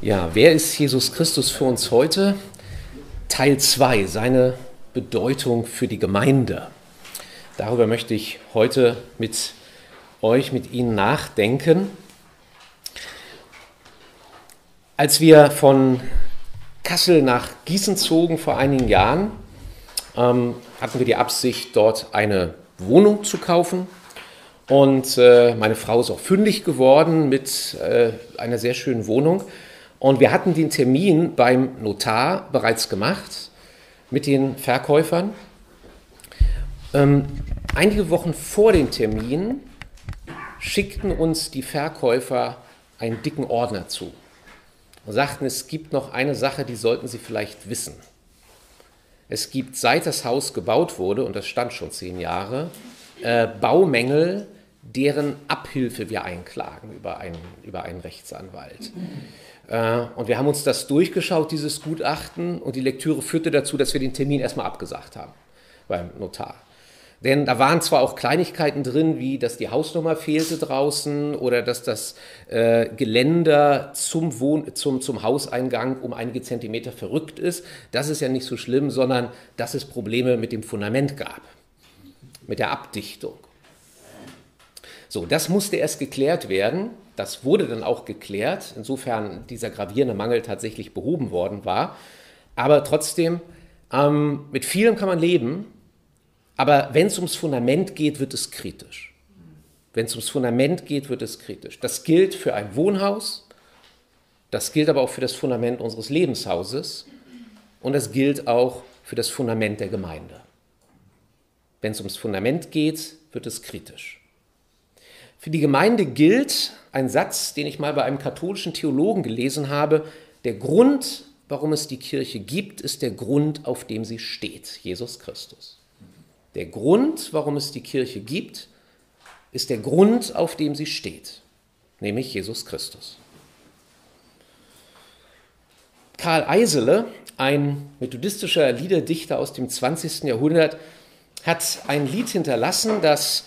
Ja, wer ist Jesus Christus für uns heute? Teil 2, seine Bedeutung für die Gemeinde. Darüber möchte ich heute mit euch, mit Ihnen nachdenken. Als wir von Kassel nach Gießen zogen vor einigen Jahren, ähm, hatten wir die Absicht, dort eine Wohnung zu kaufen. Und äh, meine Frau ist auch fündig geworden mit äh, einer sehr schönen Wohnung. Und wir hatten den Termin beim Notar bereits gemacht mit den Verkäufern. Ähm, einige Wochen vor dem Termin schickten uns die Verkäufer einen dicken Ordner zu und sagten, es gibt noch eine Sache, die sollten Sie vielleicht wissen. Es gibt, seit das Haus gebaut wurde, und das stand schon zehn Jahre, äh, Baumängel, deren Abhilfe wir einklagen über einen, über einen Rechtsanwalt. Äh, und wir haben uns das durchgeschaut, dieses Gutachten, und die Lektüre führte dazu, dass wir den Termin erstmal abgesagt haben beim Notar. Denn da waren zwar auch Kleinigkeiten drin, wie dass die Hausnummer fehlte draußen oder dass das äh, Geländer zum, Wohn zum, zum Hauseingang um einige Zentimeter verrückt ist. Das ist ja nicht so schlimm, sondern dass es Probleme mit dem Fundament gab, mit der Abdichtung. So, das musste erst geklärt werden. Das wurde dann auch geklärt, insofern dieser gravierende Mangel tatsächlich behoben worden war. Aber trotzdem, ähm, mit vielem kann man leben, aber wenn es ums Fundament geht, wird es kritisch. Wenn es ums Fundament geht, wird es kritisch. Das gilt für ein Wohnhaus, das gilt aber auch für das Fundament unseres Lebenshauses und das gilt auch für das Fundament der Gemeinde. Wenn es ums Fundament geht, wird es kritisch. Für die Gemeinde gilt ein Satz, den ich mal bei einem katholischen Theologen gelesen habe. Der Grund, warum es die Kirche gibt, ist der Grund, auf dem sie steht, Jesus Christus. Der Grund, warum es die Kirche gibt, ist der Grund, auf dem sie steht, nämlich Jesus Christus. Karl Eisele, ein methodistischer Liederdichter aus dem 20. Jahrhundert, hat ein Lied hinterlassen, das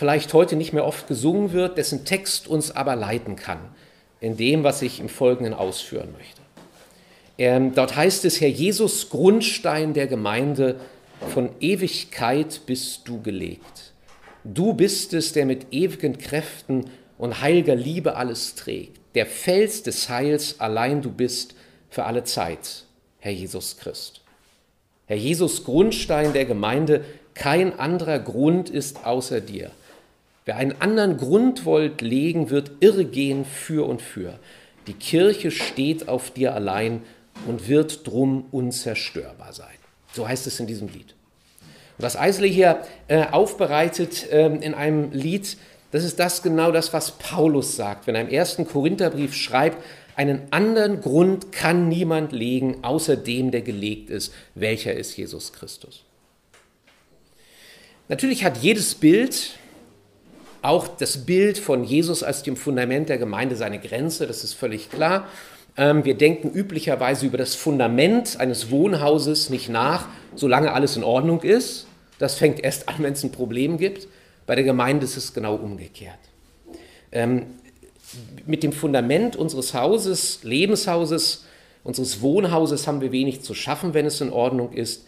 vielleicht heute nicht mehr oft gesungen wird, dessen Text uns aber leiten kann in dem, was ich im Folgenden ausführen möchte. Ähm, dort heißt es, Herr Jesus, Grundstein der Gemeinde, von Ewigkeit bist du gelegt. Du bist es, der mit ewigen Kräften und heiliger Liebe alles trägt. Der Fels des Heils allein du bist für alle Zeit, Herr Jesus Christ. Herr Jesus, Grundstein der Gemeinde, kein anderer Grund ist außer dir. Wer einen anderen Grund wollt legen, wird irregehen für und für. Die Kirche steht auf dir allein und wird drum unzerstörbar sein. So heißt es in diesem Lied. Und was Eisele hier äh, aufbereitet äh, in einem Lied, das ist das genau das, was Paulus sagt, wenn er im ersten Korintherbrief schreibt, einen anderen Grund kann niemand legen, außer dem, der gelegt ist, welcher ist Jesus Christus. Natürlich hat jedes Bild auch das Bild von Jesus als dem Fundament der Gemeinde seine Grenze, das ist völlig klar. Ähm, wir denken üblicherweise über das Fundament eines Wohnhauses nicht nach, solange alles in Ordnung ist. Das fängt erst an, wenn es ein Problem gibt. Bei der Gemeinde ist es genau umgekehrt. Ähm, mit dem Fundament unseres Hauses, Lebenshauses, unseres Wohnhauses haben wir wenig zu schaffen, wenn es in Ordnung ist.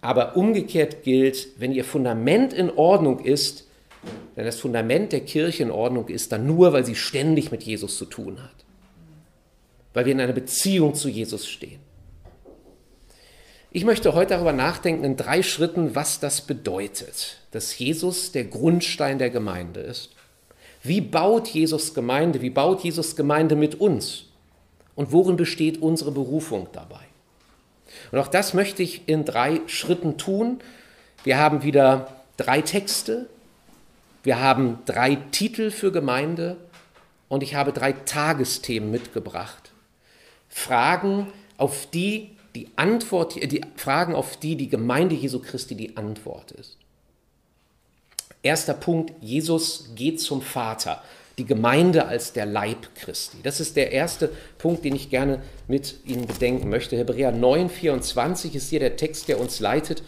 Aber umgekehrt gilt, wenn Ihr Fundament in Ordnung ist, wenn das Fundament der Kirche in Ordnung ist, dann nur, weil sie ständig mit Jesus zu tun hat. Weil wir in einer Beziehung zu Jesus stehen. Ich möchte heute darüber nachdenken in drei Schritten, was das bedeutet, dass Jesus der Grundstein der Gemeinde ist. Wie baut Jesus Gemeinde? Wie baut Jesus Gemeinde mit uns? Und worin besteht unsere Berufung dabei? Und auch das möchte ich in drei Schritten tun. Wir haben wieder drei Texte, wir haben drei Titel für Gemeinde und ich habe drei Tagesthemen mitgebracht. Fragen, auf die die Antwort, die Fragen, auf die die Gemeinde Jesu Christi die Antwort ist. Erster Punkt, Jesus geht zum Vater, die Gemeinde als der Leib Christi. Das ist der erste Punkt, den ich gerne mit Ihnen bedenken möchte. Hebräer 9, 24 ist hier der Text, der uns leitet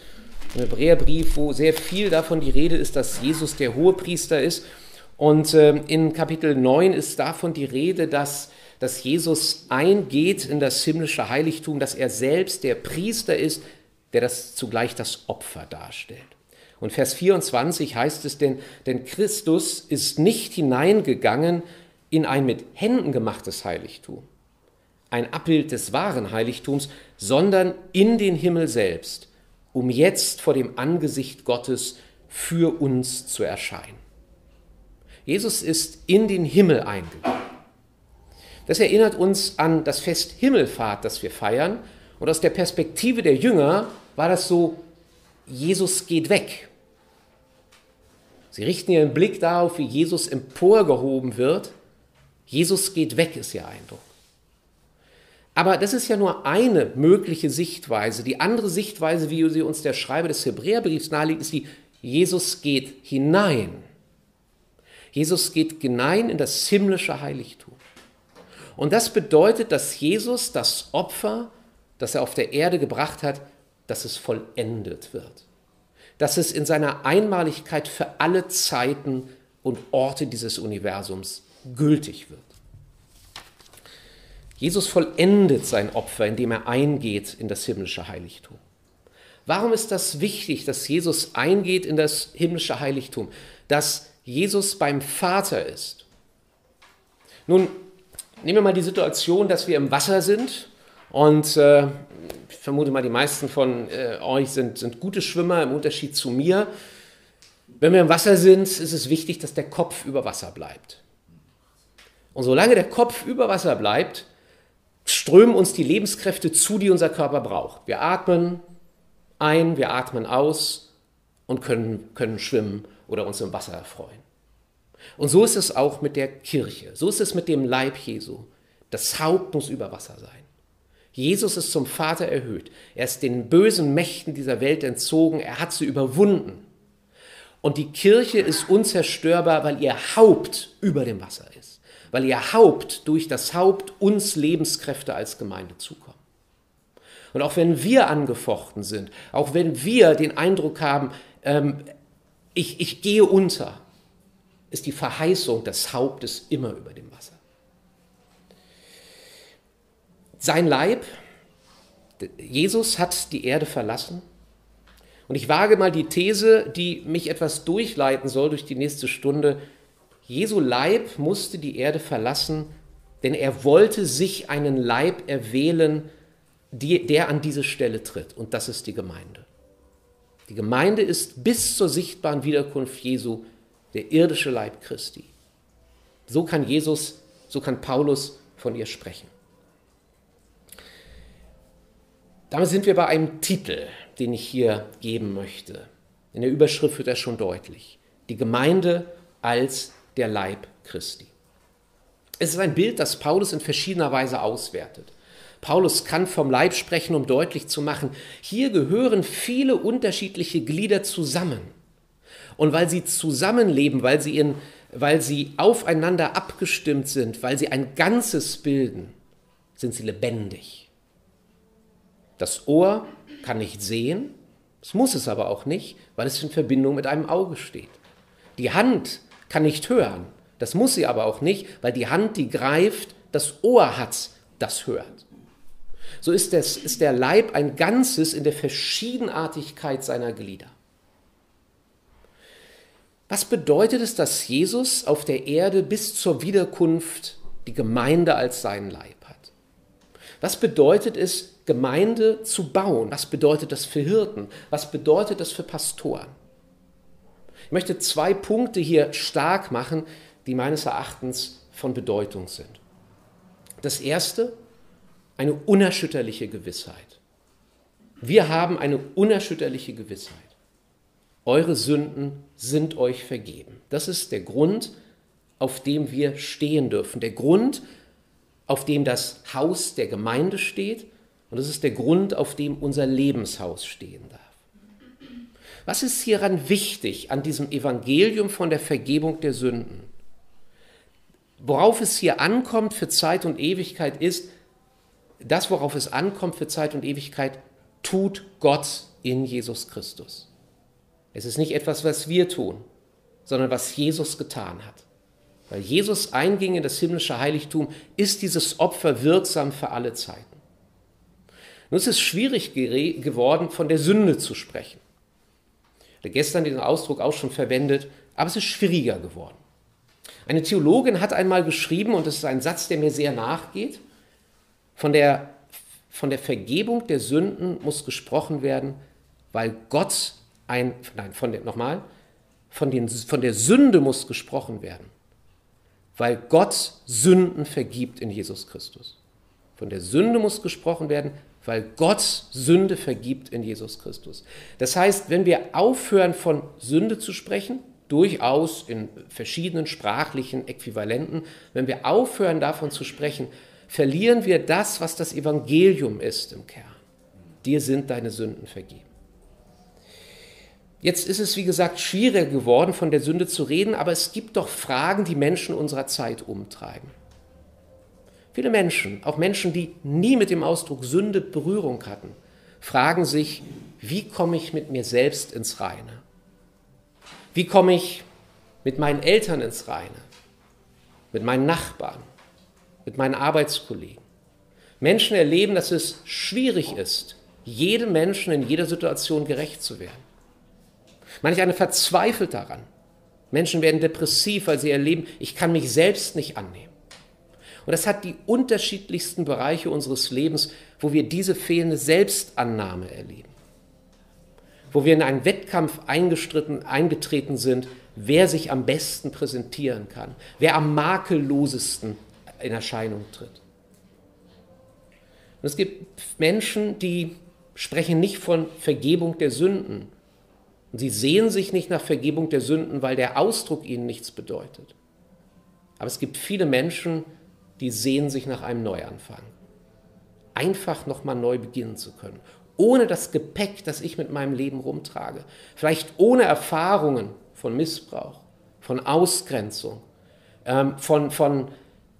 im Hebräerbrief, wo sehr viel davon die Rede ist, dass Jesus der Hohepriester ist. Und äh, in Kapitel 9 ist davon die Rede, dass dass Jesus eingeht in das himmlische Heiligtum, dass er selbst der Priester ist, der das zugleich das Opfer darstellt. Und Vers 24 heißt es denn, denn Christus ist nicht hineingegangen in ein mit Händen gemachtes Heiligtum, ein Abbild des wahren Heiligtums, sondern in den Himmel selbst, um jetzt vor dem Angesicht Gottes für uns zu erscheinen. Jesus ist in den Himmel eingegangen. Das erinnert uns an das Fest Himmelfahrt, das wir feiern. Und aus der Perspektive der Jünger war das so, Jesus geht weg. Sie richten ihren Blick darauf, wie Jesus emporgehoben wird. Jesus geht weg, ist ihr Eindruck. Aber das ist ja nur eine mögliche Sichtweise. Die andere Sichtweise, wie sie uns der Schreiber des Hebräerbriefs nahelegt, ist die, Jesus geht hinein. Jesus geht hinein in das himmlische Heiligtum. Und das bedeutet, dass Jesus das Opfer, das er auf der Erde gebracht hat, dass es vollendet wird. Dass es in seiner Einmaligkeit für alle Zeiten und Orte dieses Universums gültig wird. Jesus vollendet sein Opfer, indem er eingeht in das himmlische Heiligtum. Warum ist das wichtig, dass Jesus eingeht in das himmlische Heiligtum, dass Jesus beim Vater ist? Nun, nehmen wir mal die Situation, dass wir im Wasser sind und äh, ich vermute mal, die meisten von äh, euch sind, sind gute Schwimmer im Unterschied zu mir. Wenn wir im Wasser sind, ist es wichtig, dass der Kopf über Wasser bleibt. Und solange der Kopf über Wasser bleibt, strömen uns die Lebenskräfte zu, die unser Körper braucht. Wir atmen ein, wir atmen aus und können, können schwimmen oder uns im Wasser erfreuen. Und so ist es auch mit der Kirche. So ist es mit dem Leib Jesu. Das Haupt muss über Wasser sein. Jesus ist zum Vater erhöht. Er ist den bösen Mächten dieser Welt entzogen. Er hat sie überwunden. Und die Kirche ist unzerstörbar, weil ihr Haupt über dem Wasser ist. Weil ihr Haupt durch das Haupt uns Lebenskräfte als Gemeinde zukommen. Und auch wenn wir angefochten sind, auch wenn wir den Eindruck haben, ähm, ich, ich gehe unter, ist die Verheißung des Hauptes immer über dem Wasser. Sein Leib, Jesus hat die Erde verlassen. Und ich wage mal die These, die mich etwas durchleiten soll durch die nächste Stunde. Jesu Leib musste die Erde verlassen, denn er wollte sich einen Leib erwählen, der an diese Stelle tritt. Und das ist die Gemeinde. Die Gemeinde ist bis zur sichtbaren Wiederkunft Jesu der irdische Leib Christi. So kann Jesus, so kann Paulus von ihr sprechen. Damit sind wir bei einem Titel, den ich hier geben möchte. In der Überschrift wird er schon deutlich. Die Gemeinde als der Leib Christi. Es ist ein Bild, das Paulus in verschiedener Weise auswertet. Paulus kann vom Leib sprechen, um deutlich zu machen, hier gehören viele unterschiedliche Glieder zusammen. Und weil sie zusammenleben, weil sie, in, weil sie aufeinander abgestimmt sind, weil sie ein Ganzes bilden, sind sie lebendig. Das Ohr kann nicht sehen, es muss es aber auch nicht, weil es in Verbindung mit einem Auge steht. Die Hand kann nicht hören, das muss sie aber auch nicht, weil die Hand, die greift, das Ohr hat, das hört. So ist, das, ist der Leib ein Ganzes in der Verschiedenartigkeit seiner Glieder. Was bedeutet es, dass Jesus auf der Erde bis zur Wiederkunft die Gemeinde als seinen Leib hat? Was bedeutet es, Gemeinde zu bauen? Was bedeutet das für Hirten? Was bedeutet das für Pastoren? Ich möchte zwei Punkte hier stark machen, die meines Erachtens von Bedeutung sind. Das erste, eine unerschütterliche Gewissheit. Wir haben eine unerschütterliche Gewissheit eure Sünden sind euch vergeben. Das ist der Grund, auf dem wir stehen dürfen. Der Grund, auf dem das Haus der Gemeinde steht. Und das ist der Grund, auf dem unser Lebenshaus stehen darf. Was ist hieran wichtig an diesem Evangelium von der Vergebung der Sünden? Worauf es hier ankommt für Zeit und Ewigkeit ist, das, worauf es ankommt für Zeit und Ewigkeit, tut Gott in Jesus Christus. Es ist nicht etwas, was wir tun, sondern was Jesus getan hat. weil Jesus einging in das himmlische Heiligtum, ist dieses Opfer wirksam für alle Zeiten. Nun ist es schwierig geworden, von der Sünde zu sprechen. Hatte gestern den Ausdruck auch schon verwendet, aber es ist schwieriger geworden. Eine Theologin hat einmal geschrieben, und das ist ein Satz, der mir sehr nachgeht, von der, von der Vergebung der Sünden muss gesprochen werden, weil Gott ein, nein, von der, nochmal, von, den, von der Sünde muss gesprochen werden, weil Gott Sünden vergibt in Jesus Christus. Von der Sünde muss gesprochen werden, weil Gott Sünde vergibt in Jesus Christus. Das heißt, wenn wir aufhören von Sünde zu sprechen, durchaus in verschiedenen sprachlichen Äquivalenten, wenn wir aufhören davon zu sprechen, verlieren wir das, was das Evangelium ist im Kern. Dir sind deine Sünden vergeben. Jetzt ist es, wie gesagt, schwieriger geworden, von der Sünde zu reden, aber es gibt doch Fragen, die Menschen unserer Zeit umtreiben. Viele Menschen, auch Menschen, die nie mit dem Ausdruck Sünde Berührung hatten, fragen sich, wie komme ich mit mir selbst ins Reine? Wie komme ich mit meinen Eltern ins Reine? Mit meinen Nachbarn? Mit meinen Arbeitskollegen? Menschen erleben, dass es schwierig ist, jedem Menschen in jeder Situation gerecht zu werden. Manch einer verzweifelt daran. Menschen werden depressiv, weil sie erleben, ich kann mich selbst nicht annehmen. Und das hat die unterschiedlichsten Bereiche unseres Lebens, wo wir diese fehlende Selbstannahme erleben. Wo wir in einen Wettkampf eingetreten sind, wer sich am besten präsentieren kann, wer am makellosesten in Erscheinung tritt. Und es gibt Menschen, die sprechen nicht von Vergebung der Sünden, und sie sehen sich nicht nach Vergebung der Sünden, weil der Ausdruck ihnen nichts bedeutet. Aber es gibt viele Menschen, die sehen sich nach einem Neuanfang. Einfach nochmal neu beginnen zu können. Ohne das Gepäck, das ich mit meinem Leben rumtrage. Vielleicht ohne Erfahrungen von Missbrauch, von Ausgrenzung, ähm, von, von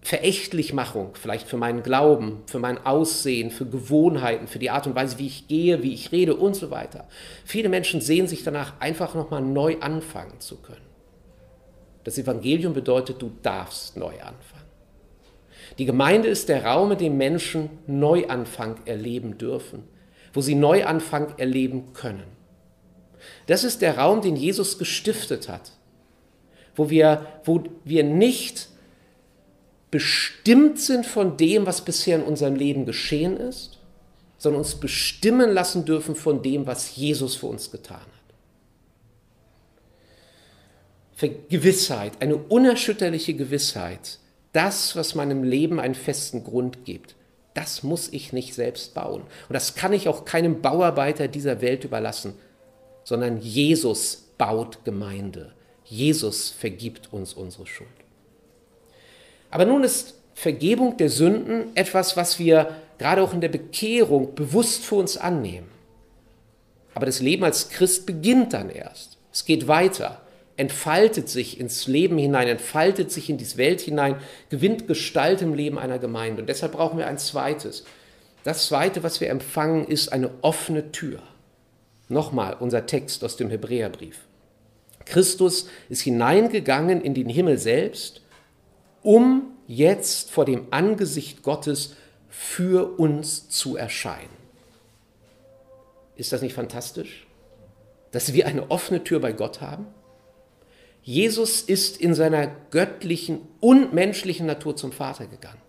Verächtlichmachung, vielleicht für meinen Glauben, für mein Aussehen, für Gewohnheiten, für die Art und Weise, wie ich gehe, wie ich rede und so weiter. Viele Menschen sehen sich danach, einfach nochmal neu anfangen zu können. Das Evangelium bedeutet, du darfst neu anfangen. Die Gemeinde ist der Raum, in dem Menschen Neuanfang erleben dürfen, wo sie Neuanfang erleben können. Das ist der Raum, den Jesus gestiftet hat, wo wir, wo wir nicht bestimmt sind von dem, was bisher in unserem Leben geschehen ist, sondern uns bestimmen lassen dürfen von dem, was Jesus für uns getan hat. Für Gewissheit, eine unerschütterliche Gewissheit, das, was meinem Leben einen festen Grund gibt, das muss ich nicht selbst bauen. Und das kann ich auch keinem Bauarbeiter dieser Welt überlassen, sondern Jesus baut Gemeinde. Jesus vergibt uns unsere Schuld. Aber nun ist Vergebung der Sünden etwas, was wir gerade auch in der Bekehrung bewusst für uns annehmen. Aber das Leben als Christ beginnt dann erst. Es geht weiter, entfaltet sich ins Leben hinein, entfaltet sich in die Welt hinein, gewinnt Gestalt im Leben einer Gemeinde. Und deshalb brauchen wir ein zweites. Das zweite, was wir empfangen, ist eine offene Tür. Nochmal unser Text aus dem Hebräerbrief. Christus ist hineingegangen in den Himmel selbst um jetzt vor dem Angesicht Gottes für uns zu erscheinen. Ist das nicht fantastisch? Dass wir eine offene Tür bei Gott haben? Jesus ist in seiner göttlichen und menschlichen Natur zum Vater gegangen.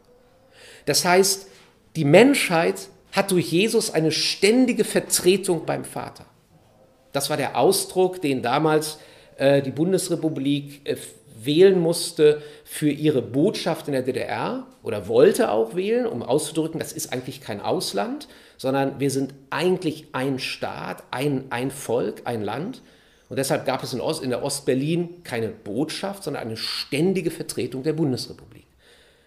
Das heißt, die Menschheit hat durch Jesus eine ständige Vertretung beim Vater. Das war der Ausdruck, den damals äh, die Bundesrepublik äh, wählen musste für ihre Botschaft in der DDR oder wollte auch wählen, um auszudrücken, das ist eigentlich kein Ausland, sondern wir sind eigentlich ein Staat, ein, ein Volk, ein Land. Und deshalb gab es in, Ost, in der Ostberlin keine Botschaft, sondern eine ständige Vertretung der Bundesrepublik.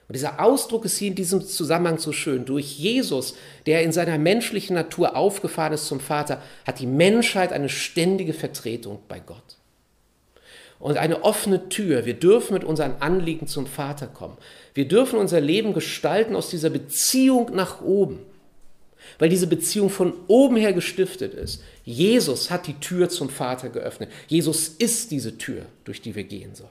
Und dieser Ausdruck ist hier in diesem Zusammenhang so schön. Durch Jesus, der in seiner menschlichen Natur aufgefahren ist zum Vater, hat die Menschheit eine ständige Vertretung bei Gott und eine offene Tür. Wir dürfen mit unseren Anliegen zum Vater kommen. Wir dürfen unser Leben gestalten aus dieser Beziehung nach oben, weil diese Beziehung von oben her gestiftet ist. Jesus hat die Tür zum Vater geöffnet. Jesus ist diese Tür, durch die wir gehen sollen.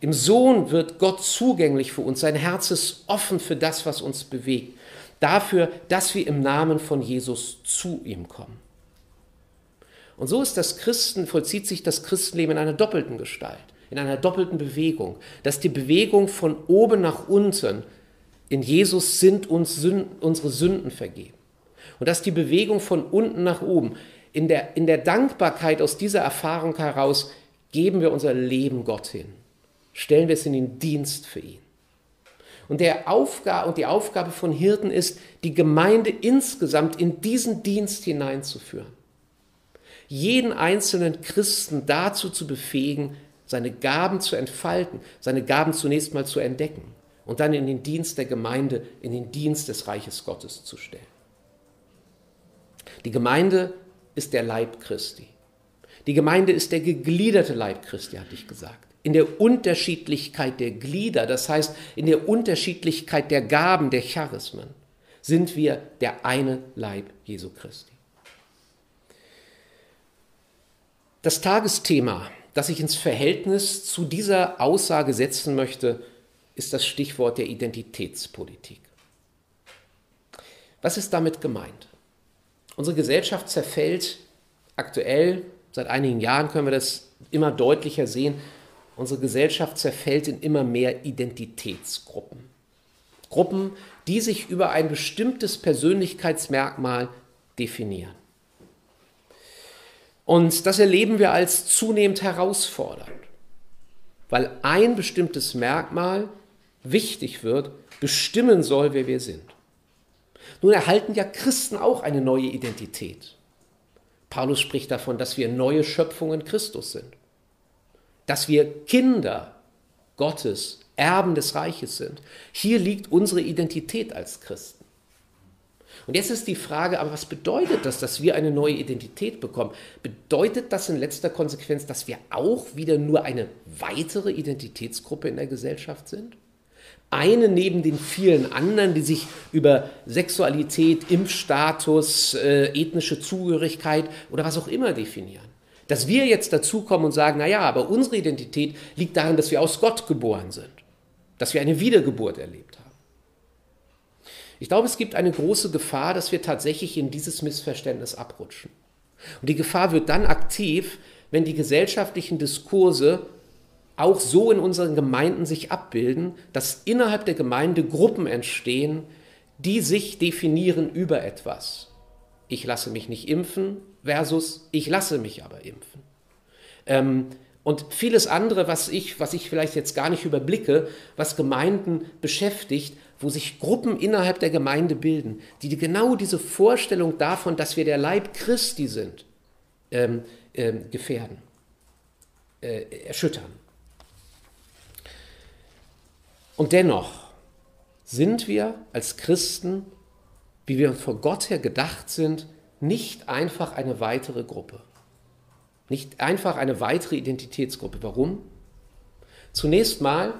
Im Sohn wird Gott zugänglich für uns. Sein Herz ist offen für das, was uns bewegt. Dafür, dass wir im Namen von Jesus zu ihm kommen. Und so ist das Christen, vollzieht sich das Christenleben in einer doppelten Gestalt, in einer doppelten Bewegung. Dass die Bewegung von oben nach unten, in Jesus sind uns Sünden, unsere Sünden vergeben. Und dass die Bewegung von unten nach oben, in der, in der Dankbarkeit aus dieser Erfahrung heraus, geben wir unser Leben Gott hin. Stellen wir es in den Dienst für ihn. Und, der Aufgabe, und die Aufgabe von Hirten ist, die Gemeinde insgesamt in diesen Dienst hineinzuführen. Jeden einzelnen Christen dazu zu befähigen, seine Gaben zu entfalten, seine Gaben zunächst mal zu entdecken und dann in den Dienst der Gemeinde, in den Dienst des Reiches Gottes zu stellen. Die Gemeinde ist der Leib Christi. Die Gemeinde ist der gegliederte Leib Christi, hatte ich gesagt. In der Unterschiedlichkeit der Glieder, das heißt in der Unterschiedlichkeit der Gaben, der Charismen, sind wir der eine Leib Jesu Christi. Das Tagesthema, das ich ins Verhältnis zu dieser Aussage setzen möchte, ist das Stichwort der Identitätspolitik. Was ist damit gemeint? Unsere Gesellschaft zerfällt aktuell, seit einigen Jahren können wir das immer deutlicher sehen, unsere Gesellschaft zerfällt in immer mehr Identitätsgruppen. Gruppen, die sich über ein bestimmtes Persönlichkeitsmerkmal definieren. Und das erleben wir als zunehmend herausfordernd, weil ein bestimmtes Merkmal wichtig wird, bestimmen soll, wer wir sind. Nun erhalten ja Christen auch eine neue Identität. Paulus spricht davon, dass wir neue Schöpfungen Christus sind, dass wir Kinder Gottes, Erben des Reiches sind. Hier liegt unsere Identität als Christen. Und jetzt ist die Frage, aber was bedeutet das, dass wir eine neue Identität bekommen? Bedeutet das in letzter Konsequenz, dass wir auch wieder nur eine weitere Identitätsgruppe in der Gesellschaft sind? Eine neben den vielen anderen, die sich über Sexualität, Impfstatus, äh, ethnische Zugehörigkeit oder was auch immer definieren. Dass wir jetzt dazukommen und sagen, naja, aber unsere Identität liegt darin, dass wir aus Gott geboren sind, dass wir eine Wiedergeburt erlebt haben. Ich glaube, es gibt eine große Gefahr, dass wir tatsächlich in dieses Missverständnis abrutschen. Und die Gefahr wird dann aktiv, wenn die gesellschaftlichen Diskurse auch so in unseren Gemeinden sich abbilden, dass innerhalb der Gemeinde Gruppen entstehen, die sich definieren über etwas. Ich lasse mich nicht impfen versus ich lasse mich aber impfen. Ähm, und vieles andere, was ich, was ich vielleicht jetzt gar nicht überblicke, was Gemeinden beschäftigt, wo sich Gruppen innerhalb der Gemeinde bilden, die genau diese Vorstellung davon, dass wir der Leib Christi sind, ähm, ähm, gefährden, äh, erschüttern. Und dennoch sind wir als Christen, wie wir vor Gott her gedacht sind, nicht einfach eine weitere Gruppe. Nicht einfach eine weitere Identitätsgruppe. Warum? Zunächst mal,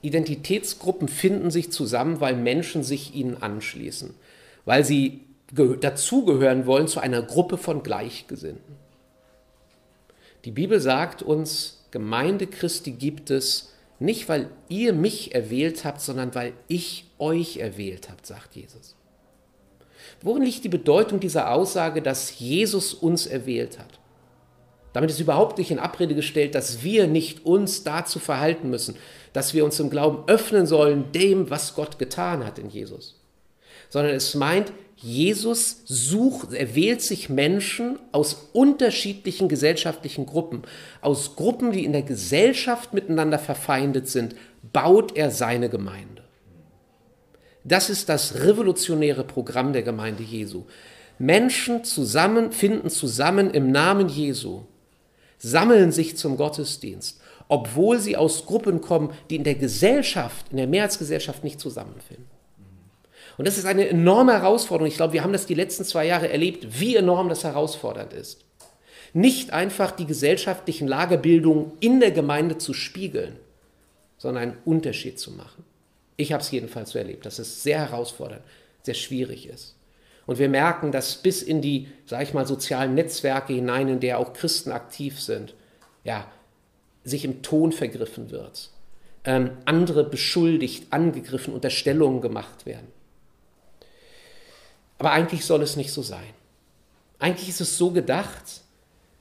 Identitätsgruppen finden sich zusammen, weil Menschen sich ihnen anschließen, weil sie dazugehören wollen zu einer Gruppe von Gleichgesinnten. Die Bibel sagt uns, Gemeinde Christi gibt es nicht, weil ihr mich erwählt habt, sondern weil ich euch erwählt habt, sagt Jesus. Worin liegt die Bedeutung dieser Aussage, dass Jesus uns erwählt hat? Damit ist überhaupt nicht in Abrede gestellt, dass wir nicht uns dazu verhalten müssen, dass wir uns im Glauben öffnen sollen dem, was Gott getan hat in Jesus. Sondern es meint, Jesus sucht, er wählt sich Menschen aus unterschiedlichen gesellschaftlichen Gruppen, aus Gruppen, die in der Gesellschaft miteinander verfeindet sind, baut er seine Gemeinde. Das ist das revolutionäre Programm der Gemeinde Jesu. Menschen zusammen finden zusammen im Namen Jesu sammeln sich zum Gottesdienst, obwohl sie aus Gruppen kommen, die in der Gesellschaft, in der Mehrheitsgesellschaft nicht zusammenfinden. Und das ist eine enorme Herausforderung. Ich glaube, wir haben das die letzten zwei Jahre erlebt, wie enorm das herausfordernd ist. Nicht einfach die gesellschaftlichen Lagerbildungen in der Gemeinde zu spiegeln, sondern einen Unterschied zu machen. Ich habe es jedenfalls so erlebt, dass es sehr herausfordernd, sehr schwierig ist. Und wir merken, dass bis in die, sage ich mal, sozialen Netzwerke hinein, in der auch Christen aktiv sind, ja, sich im Ton vergriffen wird. ähm, andere beschuldigt, angegriffen, Unterstellungen gemacht werden. Aber eigentlich soll es nicht so sein. Eigentlich ist es so gedacht,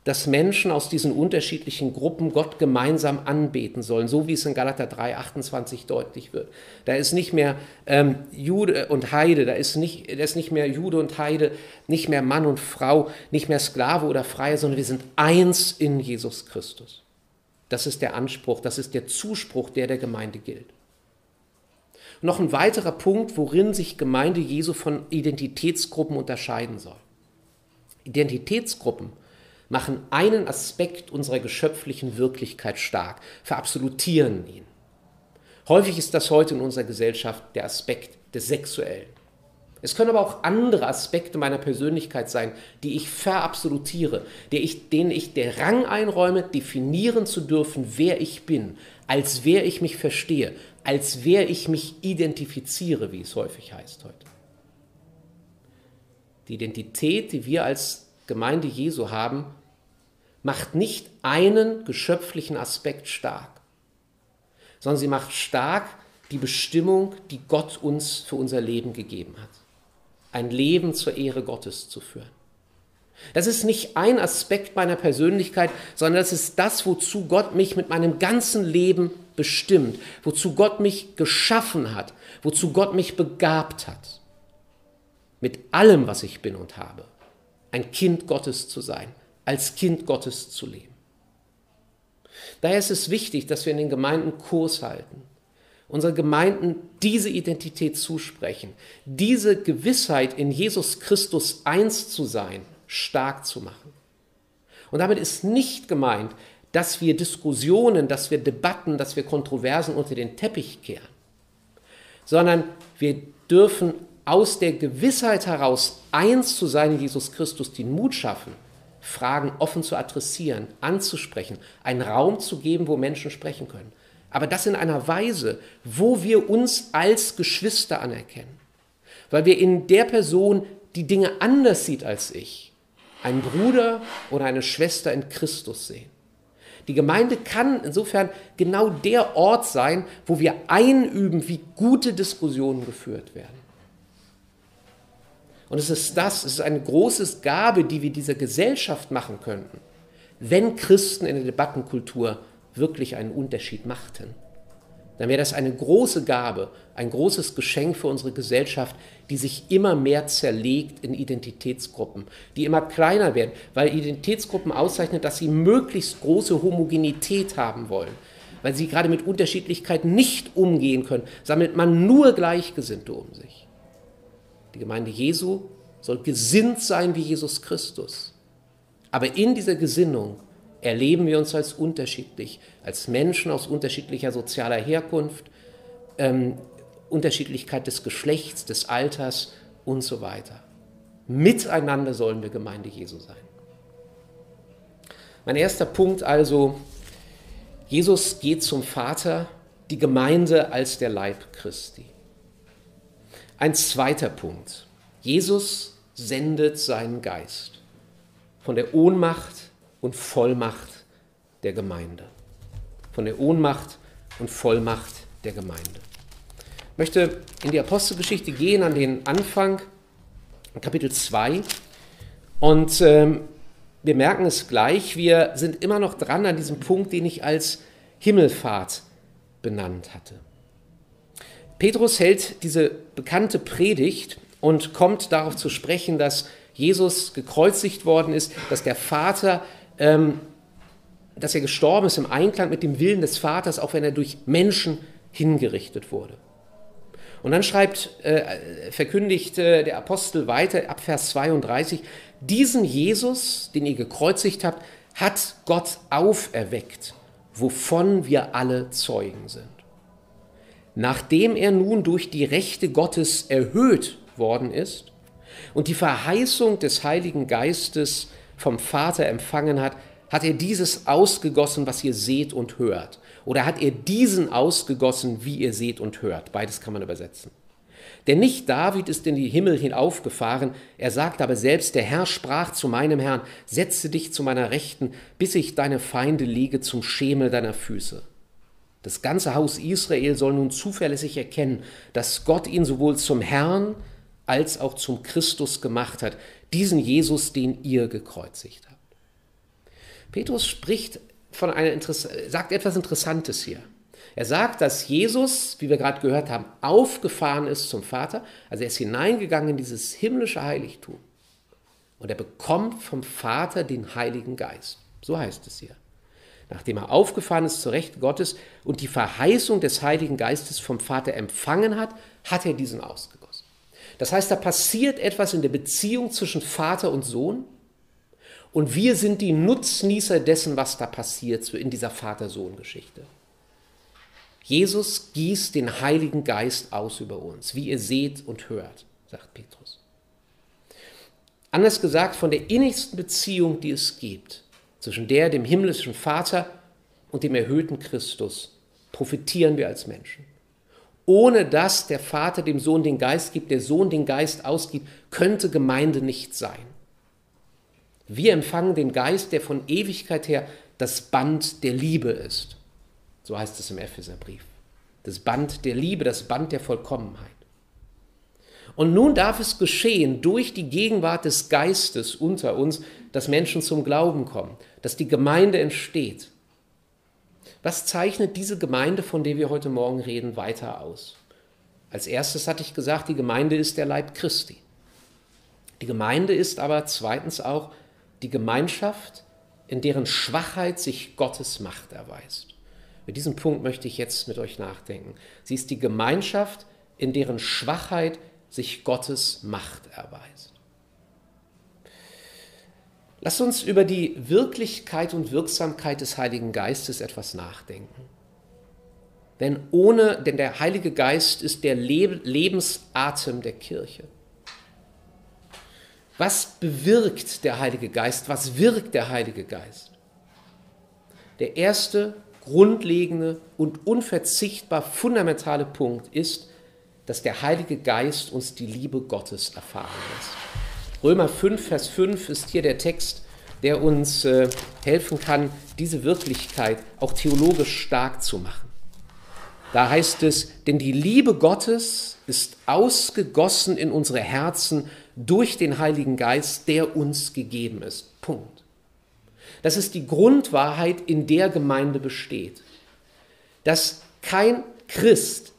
dass Menschen aus diesen unterschiedlichen Gruppen Gott gemeinsam anbeten sollen, so wie es in Galater 3, 28 deutlich wird. Da ist nicht mehr ähm, Jude und Heide, da ist, nicht, da ist nicht mehr Jude und Heide, nicht mehr Mann und Frau, nicht mehr Sklave oder Freie, sondern wir sind eins in Jesus Christus. Das ist der Anspruch, das ist der Zuspruch, der der Gemeinde gilt. Noch ein weiterer Punkt, worin sich Gemeinde Jesu von Identitätsgruppen unterscheiden soll. Identitätsgruppen machen einen Aspekt unserer geschöpflichen Wirklichkeit stark, verabsolutieren ihn. Häufig ist das heute in unserer Gesellschaft der Aspekt des Sexuellen. Es können aber auch andere Aspekte meiner Persönlichkeit sein, die ich verabsolutiere, ich, denen ich der Rang einräume, definieren zu dürfen, wer ich bin, als wer ich mich verstehe, als wer ich mich identifiziere, wie es häufig heißt heute. Die Identität, die wir als Gemeinde Jesu haben, macht nicht einen geschöpflichen Aspekt stark, sondern sie macht stark die Bestimmung, die Gott uns für unser Leben gegeben hat. Ein Leben zur Ehre Gottes zu führen. Das ist nicht ein Aspekt meiner Persönlichkeit, sondern das ist das, wozu Gott mich mit meinem ganzen Leben bestimmt, wozu Gott mich geschaffen hat, wozu Gott mich begabt hat. Mit allem, was ich bin und habe ein Kind Gottes zu sein, als Kind Gottes zu leben. Daher ist es wichtig, dass wir in den Gemeinden Kurs halten, unsere Gemeinden diese Identität zusprechen, diese Gewissheit in Jesus Christus eins zu sein, stark zu machen. Und damit ist nicht gemeint, dass wir Diskussionen, dass wir Debatten, dass wir Kontroversen unter den Teppich kehren, sondern wir dürfen aus der Gewissheit heraus, eins zu sein in Jesus Christus, den Mut schaffen, Fragen offen zu adressieren, anzusprechen, einen Raum zu geben, wo Menschen sprechen können. Aber das in einer Weise, wo wir uns als Geschwister anerkennen. Weil wir in der Person die Dinge anders sieht als ich, einen Bruder oder eine Schwester in Christus sehen. Die Gemeinde kann insofern genau der Ort sein, wo wir einüben, wie gute Diskussionen geführt werden. Und es ist das, es ist eine große Gabe, die wir dieser Gesellschaft machen könnten, wenn Christen in der Debattenkultur wirklich einen Unterschied machten. Dann wäre das eine große Gabe, ein großes Geschenk für unsere Gesellschaft, die sich immer mehr zerlegt in Identitätsgruppen, die immer kleiner werden, weil Identitätsgruppen auszeichnen, dass sie möglichst große Homogenität haben wollen. Weil sie gerade mit Unterschiedlichkeit nicht umgehen können, sammelt man nur Gleichgesinnte um sich. Die Gemeinde Jesu soll gesinnt sein wie Jesus Christus. Aber in dieser Gesinnung erleben wir uns als unterschiedlich, als Menschen aus unterschiedlicher sozialer Herkunft, ähm, Unterschiedlichkeit des Geschlechts, des Alters und so weiter. Miteinander sollen wir Gemeinde Jesu sein. Mein erster Punkt also, Jesus geht zum Vater, die Gemeinde als der Leib Christi. Ein zweiter Punkt. Jesus sendet seinen Geist von der Ohnmacht und Vollmacht der Gemeinde. Von der Ohnmacht und Vollmacht der Gemeinde. Ich möchte in die Apostelgeschichte gehen an den Anfang, Kapitel 2. Und ähm, wir merken es gleich, wir sind immer noch dran an diesem Punkt, den ich als Himmelfahrt benannt hatte. Petrus hält diese bekannte Predigt und kommt darauf zu sprechen, dass Jesus gekreuzigt worden ist, dass der Vater, ähm, dass er gestorben ist im Einklang mit dem Willen des Vaters, auch wenn er durch Menschen hingerichtet wurde. Und dann schreibt, äh, verkündigt äh, der Apostel weiter ab Vers 32, diesen Jesus, den ihr gekreuzigt habt, hat Gott auferweckt, wovon wir alle Zeugen sind. Nachdem er nun durch die Rechte Gottes erhöht worden ist und die Verheißung des Heiligen Geistes vom Vater empfangen hat, hat er dieses ausgegossen, was ihr seht und hört. Oder hat er diesen ausgegossen, wie ihr seht und hört. Beides kann man übersetzen. Denn nicht David ist in die Himmel hinaufgefahren, er sagt aber selbst, der Herr sprach zu meinem Herrn, setze dich zu meiner Rechten, bis ich deine Feinde lege zum Schemel deiner Füße. Das ganze Haus Israel soll nun zuverlässig erkennen, dass Gott ihn sowohl zum Herrn als auch zum Christus gemacht hat, diesen Jesus, den ihr gekreuzigt habt. Petrus spricht von einer sagt etwas Interessantes hier. Er sagt, dass Jesus, wie wir gerade gehört haben, aufgefahren ist zum Vater, also er ist hineingegangen in dieses himmlische Heiligtum und er bekommt vom Vater den Heiligen Geist. So heißt es hier nachdem er aufgefahren ist zur Recht Gottes und die Verheißung des Heiligen Geistes vom Vater empfangen hat, hat er diesen ausgegossen. Das heißt, da passiert etwas in der Beziehung zwischen Vater und Sohn und wir sind die Nutznießer dessen, was da passiert in dieser Vater-Sohn-Geschichte. Jesus gießt den Heiligen Geist aus über uns, wie ihr seht und hört, sagt Petrus. Anders gesagt, von der innigsten Beziehung, die es gibt, zwischen der, dem himmlischen Vater und dem erhöhten Christus, profitieren wir als Menschen. Ohne dass der Vater dem Sohn den Geist gibt, der Sohn den Geist ausgibt, könnte Gemeinde nicht sein. Wir empfangen den Geist, der von Ewigkeit her das Band der Liebe ist. So heißt es im Epheserbrief. Das Band der Liebe, das Band der Vollkommenheit. Und nun darf es geschehen durch die Gegenwart des Geistes unter uns, dass Menschen zum Glauben kommen, dass die Gemeinde entsteht. Was zeichnet diese Gemeinde, von der wir heute Morgen reden, weiter aus? Als erstes hatte ich gesagt, die Gemeinde ist der Leib Christi. Die Gemeinde ist aber zweitens auch die Gemeinschaft, in deren Schwachheit sich Gottes Macht erweist. Mit diesem Punkt möchte ich jetzt mit euch nachdenken. Sie ist die Gemeinschaft, in deren Schwachheit sich Gottes Macht erweist. Lasst uns über die Wirklichkeit und Wirksamkeit des Heiligen Geistes etwas nachdenken. Denn ohne, denn der Heilige Geist ist der Lebensatem der Kirche. Was bewirkt der Heilige Geist? Was wirkt der Heilige Geist? Der erste grundlegende und unverzichtbar fundamentale Punkt ist, dass der Heilige Geist uns die Liebe Gottes erfahren lässt. Römer 5, Vers 5 ist hier der Text, der uns äh, helfen kann, diese Wirklichkeit auch theologisch stark zu machen. Da heißt es, denn die Liebe Gottes ist ausgegossen in unsere Herzen durch den Heiligen Geist, der uns gegeben ist. Punkt. Das ist die Grundwahrheit, in der Gemeinde besteht. Dass kein Christ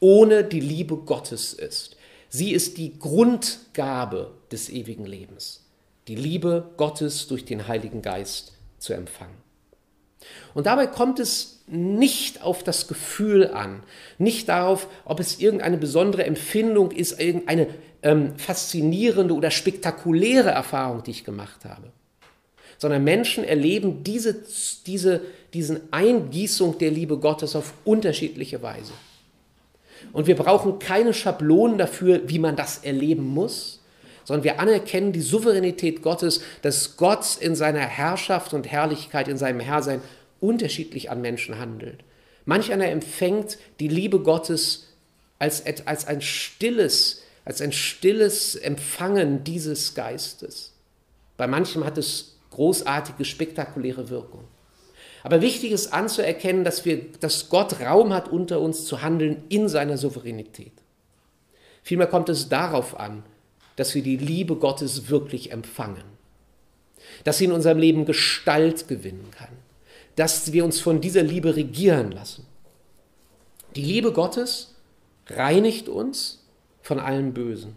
ohne die Liebe Gottes ist. Sie ist die Grundgabe des ewigen Lebens, die Liebe Gottes durch den Heiligen Geist zu empfangen. Und dabei kommt es nicht auf das Gefühl an, nicht darauf, ob es irgendeine besondere Empfindung ist, irgendeine ähm, faszinierende oder spektakuläre Erfahrung, die ich gemacht habe, sondern Menschen erleben diese, diese, diesen Eingießung der Liebe Gottes auf unterschiedliche Weise. Und wir brauchen keine Schablonen dafür, wie man das erleben muss, sondern wir anerkennen die Souveränität Gottes, dass Gott in seiner Herrschaft und Herrlichkeit, in seinem Herrsein unterschiedlich an Menschen handelt. Manch einer empfängt die Liebe Gottes als, als ein stilles, als ein stilles Empfangen dieses Geistes. Bei manchem hat es großartige, spektakuläre Wirkung. Aber wichtig ist anzuerkennen, dass, wir, dass Gott Raum hat, unter uns zu handeln in seiner Souveränität. Vielmehr kommt es darauf an, dass wir die Liebe Gottes wirklich empfangen, dass sie in unserem Leben Gestalt gewinnen kann, dass wir uns von dieser Liebe regieren lassen. Die Liebe Gottes reinigt uns von allem Bösen.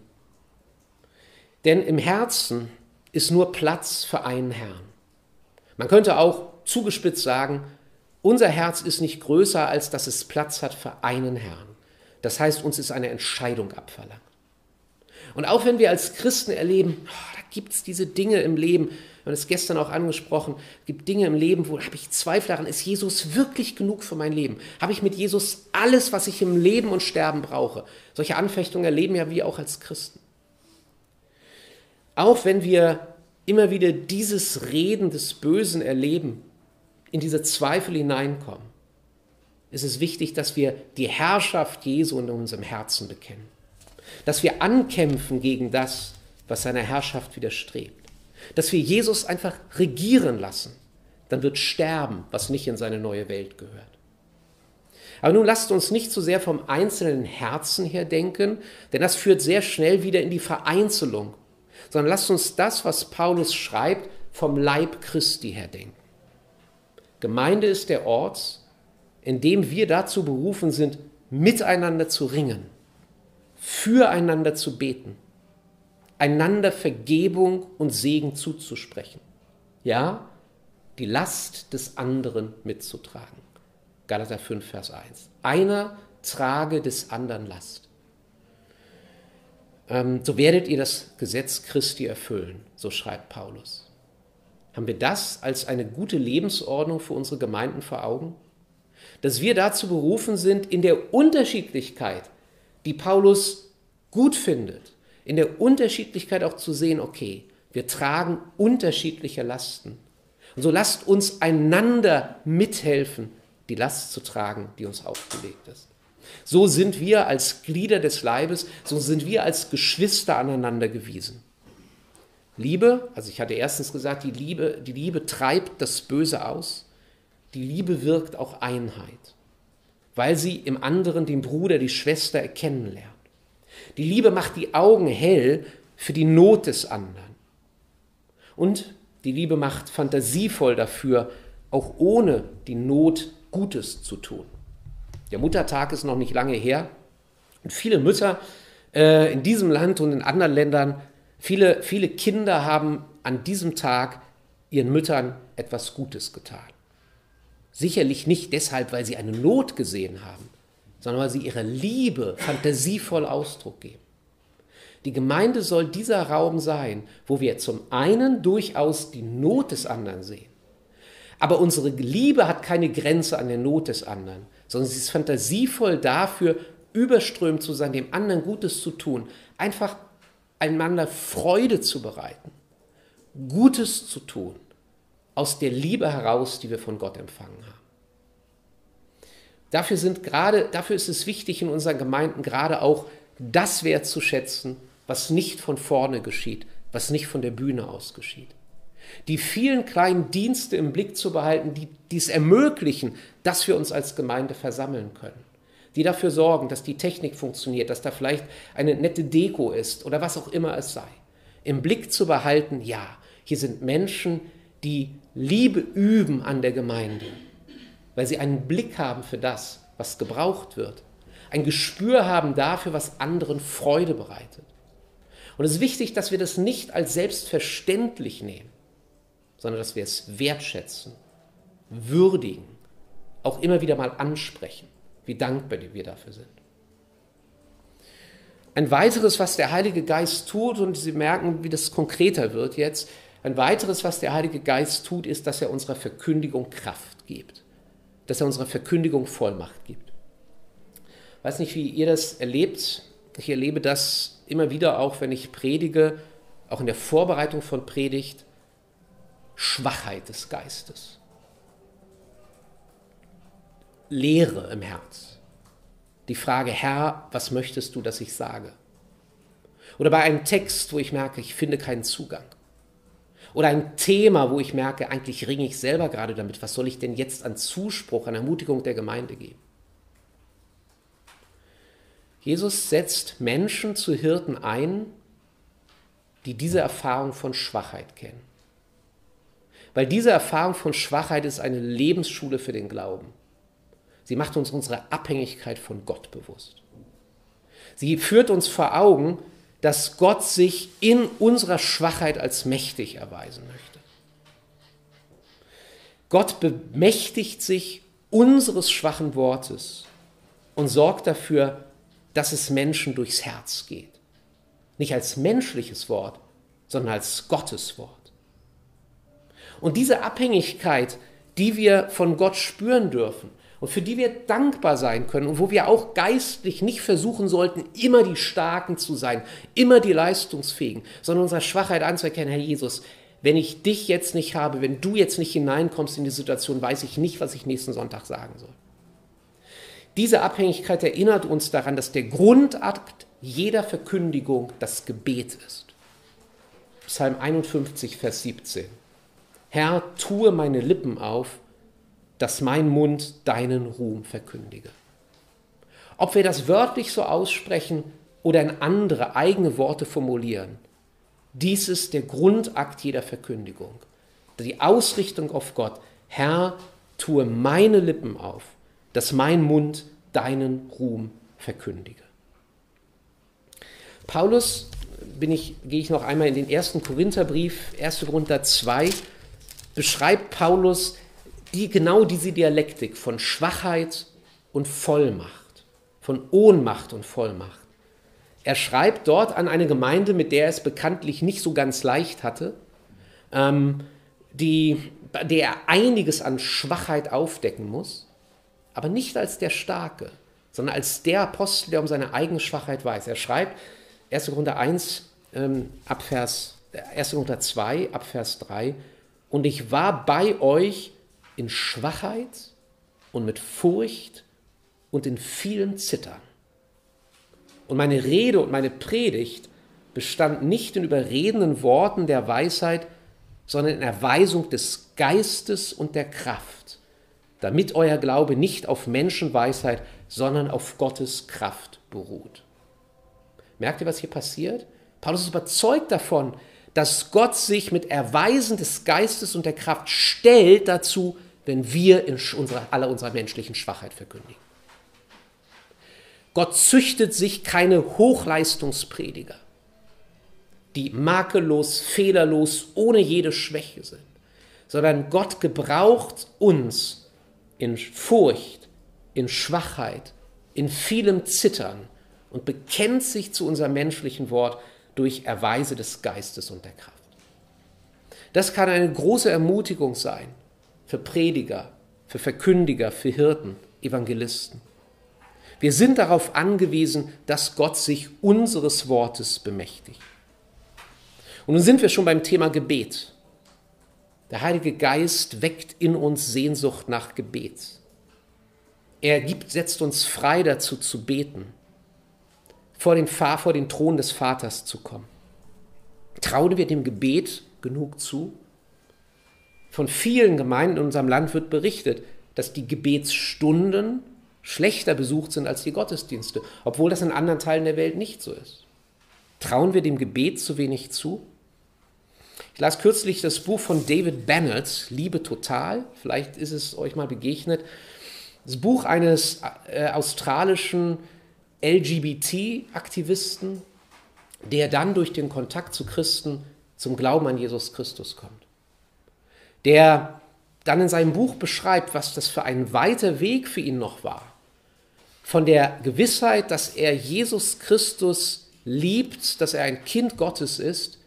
Denn im Herzen ist nur Platz für einen Herrn. Man könnte auch zugespitzt sagen, unser Herz ist nicht größer, als dass es Platz hat für einen Herrn. Das heißt, uns ist eine Entscheidung abverlangt. Und auch wenn wir als Christen erleben, oh, da gibt es diese Dinge im Leben, wir haben es gestern auch angesprochen, es gibt Dinge im Leben, wo habe ich Zweifel daran, ist Jesus wirklich genug für mein Leben? Habe ich mit Jesus alles, was ich im Leben und Sterben brauche? Solche Anfechtungen erleben ja wir auch als Christen. Auch wenn wir immer wieder dieses Reden des Bösen erleben, in diese Zweifel hineinkommen, ist es wichtig, dass wir die Herrschaft Jesu in unserem Herzen bekennen. Dass wir ankämpfen gegen das, was seiner Herrschaft widerstrebt. Dass wir Jesus einfach regieren lassen. Dann wird sterben, was nicht in seine neue Welt gehört. Aber nun lasst uns nicht so sehr vom einzelnen Herzen her denken, denn das führt sehr schnell wieder in die Vereinzelung, sondern lasst uns das, was Paulus schreibt, vom Leib Christi her denken. Gemeinde ist der Ort, in dem wir dazu berufen sind, miteinander zu ringen, füreinander zu beten, einander Vergebung und Segen zuzusprechen. Ja, die Last des anderen mitzutragen. Galater 5, Vers 1. Einer trage des anderen Last. Ähm, so werdet ihr das Gesetz Christi erfüllen, so schreibt Paulus. Haben wir das als eine gute Lebensordnung für unsere Gemeinden vor Augen? Dass wir dazu berufen sind, in der Unterschiedlichkeit, die Paulus gut findet, in der Unterschiedlichkeit auch zu sehen, okay, wir tragen unterschiedliche Lasten. Und so lasst uns einander mithelfen, die Last zu tragen, die uns aufgelegt ist. So sind wir als Glieder des Leibes, so sind wir als Geschwister aneinander gewiesen. Liebe, also ich hatte erstens gesagt, die Liebe, die Liebe treibt das Böse aus. Die Liebe wirkt auch Einheit, weil sie im anderen den Bruder, die Schwester erkennen lernt. Die Liebe macht die Augen hell für die Not des anderen. Und die Liebe macht fantasievoll dafür, auch ohne die Not Gutes zu tun. Der Muttertag ist noch nicht lange her und viele Mütter äh, in diesem Land und in anderen Ländern Viele, viele Kinder haben an diesem Tag ihren Müttern etwas Gutes getan. Sicherlich nicht deshalb, weil sie eine Not gesehen haben, sondern weil sie ihrer Liebe fantasievoll Ausdruck geben. Die Gemeinde soll dieser Raum sein, wo wir zum einen durchaus die Not des anderen sehen, aber unsere Liebe hat keine Grenze an der Not des anderen, sondern sie ist fantasievoll dafür, überströmt zu sein, dem anderen Gutes zu tun, einfach einander Freude zu bereiten, Gutes zu tun, aus der Liebe heraus, die wir von Gott empfangen haben. Dafür, sind gerade, dafür ist es wichtig in unseren Gemeinden gerade auch das wertzuschätzen, was nicht von vorne geschieht, was nicht von der Bühne aus geschieht. Die vielen kleinen Dienste im Blick zu behalten, die dies ermöglichen, dass wir uns als Gemeinde versammeln können die dafür sorgen, dass die Technik funktioniert, dass da vielleicht eine nette Deko ist oder was auch immer es sei. Im Blick zu behalten, ja, hier sind Menschen, die Liebe üben an der Gemeinde, weil sie einen Blick haben für das, was gebraucht wird, ein Gespür haben dafür, was anderen Freude bereitet. Und es ist wichtig, dass wir das nicht als selbstverständlich nehmen, sondern dass wir es wertschätzen, würdigen, auch immer wieder mal ansprechen wie dankbar wir dafür sind. Ein weiteres, was der Heilige Geist tut, und Sie merken, wie das konkreter wird jetzt, ein weiteres, was der Heilige Geist tut, ist, dass er unserer Verkündigung Kraft gibt, dass er unserer Verkündigung Vollmacht gibt. Ich weiß nicht, wie ihr das erlebt. Ich erlebe das immer wieder auch, wenn ich predige, auch in der Vorbereitung von Predigt, Schwachheit des Geistes. Leere im Herz. Die Frage, Herr, was möchtest du, dass ich sage? Oder bei einem Text, wo ich merke, ich finde keinen Zugang. Oder ein Thema, wo ich merke, eigentlich ringe ich selber gerade damit. Was soll ich denn jetzt an Zuspruch, an Ermutigung der Gemeinde geben? Jesus setzt Menschen zu Hirten ein, die diese Erfahrung von Schwachheit kennen. Weil diese Erfahrung von Schwachheit ist eine Lebensschule für den Glauben. Sie macht uns unsere Abhängigkeit von Gott bewusst. Sie führt uns vor Augen, dass Gott sich in unserer Schwachheit als mächtig erweisen möchte. Gott bemächtigt sich unseres schwachen Wortes und sorgt dafür, dass es Menschen durchs Herz geht. Nicht als menschliches Wort, sondern als Gottes Wort. Und diese Abhängigkeit, die wir von Gott spüren dürfen, und für die wir dankbar sein können und wo wir auch geistlich nicht versuchen sollten, immer die Starken zu sein, immer die Leistungsfähigen, sondern unsere Schwachheit anzuerkennen, Herr Jesus, wenn ich dich jetzt nicht habe, wenn du jetzt nicht hineinkommst in die Situation, weiß ich nicht, was ich nächsten Sonntag sagen soll. Diese Abhängigkeit erinnert uns daran, dass der Grundakt jeder Verkündigung das Gebet ist. Psalm 51, Vers 17. Herr, tue meine Lippen auf, dass mein Mund deinen Ruhm verkündige. ob wir das wörtlich so aussprechen oder in andere eigene Worte formulieren. Dies ist der Grundakt jeder Verkündigung. Die Ausrichtung auf Gott. Herr, tue meine Lippen auf, dass mein Mund deinen Ruhm verkündige. Paulus, ich, gehe ich noch einmal in den ersten Korintherbrief, 1. Korinther 2, beschreibt Paulus die, genau diese Dialektik von Schwachheit und Vollmacht, von Ohnmacht und Vollmacht. Er schreibt dort an eine Gemeinde, mit der er es bekanntlich nicht so ganz leicht hatte, ähm, die, der er einiges an Schwachheit aufdecken muss, aber nicht als der Starke, sondern als der Apostel, der um seine eigene Schwachheit weiß. Er schreibt 1. Korinther 1, ähm, Abvers, 1. Korinther 2, Abvers 3, und ich war bei euch in Schwachheit und mit Furcht und in vielen Zittern. Und meine Rede und meine Predigt bestand nicht in überredenden Worten der Weisheit, sondern in Erweisung des Geistes und der Kraft, damit euer Glaube nicht auf Menschenweisheit, sondern auf Gottes Kraft beruht. Merkt ihr, was hier passiert? Paulus ist überzeugt davon, dass Gott sich mit Erweisen des Geistes und der Kraft stellt dazu, wenn wir in unserer, aller unserer menschlichen Schwachheit verkündigen. Gott züchtet sich keine Hochleistungsprediger, die makellos, fehlerlos, ohne jede Schwäche sind, sondern Gott gebraucht uns in Furcht, in Schwachheit, in vielem Zittern und bekennt sich zu unserem menschlichen Wort durch Erweise des Geistes und der Kraft. Das kann eine große Ermutigung sein für Prediger, für Verkündiger, für Hirten, Evangelisten. Wir sind darauf angewiesen, dass Gott sich unseres Wortes bemächtigt. Und nun sind wir schon beim Thema Gebet. Der Heilige Geist weckt in uns Sehnsucht nach Gebet. Er gibt, setzt uns frei dazu zu beten, vor den, vor den Thron des Vaters zu kommen. Trauen wir dem Gebet genug zu? Von vielen Gemeinden in unserem Land wird berichtet, dass die Gebetsstunden schlechter besucht sind als die Gottesdienste, obwohl das in anderen Teilen der Welt nicht so ist. Trauen wir dem Gebet zu wenig zu? Ich las kürzlich das Buch von David Bennett, Liebe total, vielleicht ist es euch mal begegnet. Das Buch eines äh, australischen LGBT-Aktivisten, der dann durch den Kontakt zu Christen zum Glauben an Jesus Christus kommt. Der dann in seinem Buch beschreibt, was das für ein weiter Weg für ihn noch war von der Gewissheit, dass er Jesus Christus liebt, dass er ein Kind Gottes ist,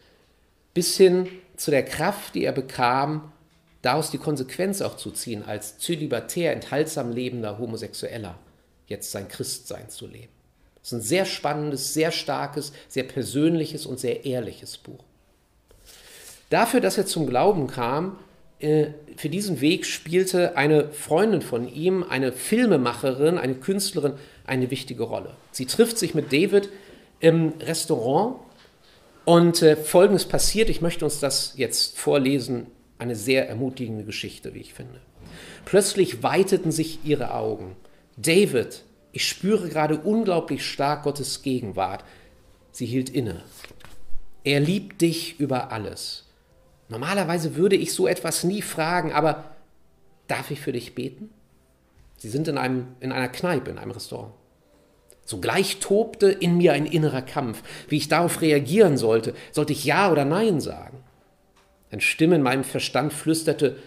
bis hin zu der Kraft, die er bekam, daraus die Konsequenz auch zu ziehen, als zölibatär, enthaltsam lebender Homosexueller, jetzt sein Christsein zu leben. Das ist ein sehr spannendes, sehr starkes, sehr persönliches und sehr ehrliches Buch. Dafür, dass er zum Glauben kam, für diesen Weg spielte eine Freundin von ihm, eine Filmemacherin, eine Künstlerin, eine wichtige Rolle. Sie trifft sich mit David im Restaurant und äh, Folgendes passiert. Ich möchte uns das jetzt vorlesen. Eine sehr ermutigende Geschichte, wie ich finde. Plötzlich weiteten sich ihre Augen. David, ich spüre gerade unglaublich stark Gottes Gegenwart. Sie hielt inne. Er liebt dich über alles. Normalerweise würde ich so etwas nie fragen, aber darf ich für dich beten? Sie sind in, einem, in einer Kneipe, in einem Restaurant. Sogleich tobte in mir ein innerer Kampf, wie ich darauf reagieren sollte. Sollte ich Ja oder Nein sagen? Eine Stimme in meinem Verstand flüsterte,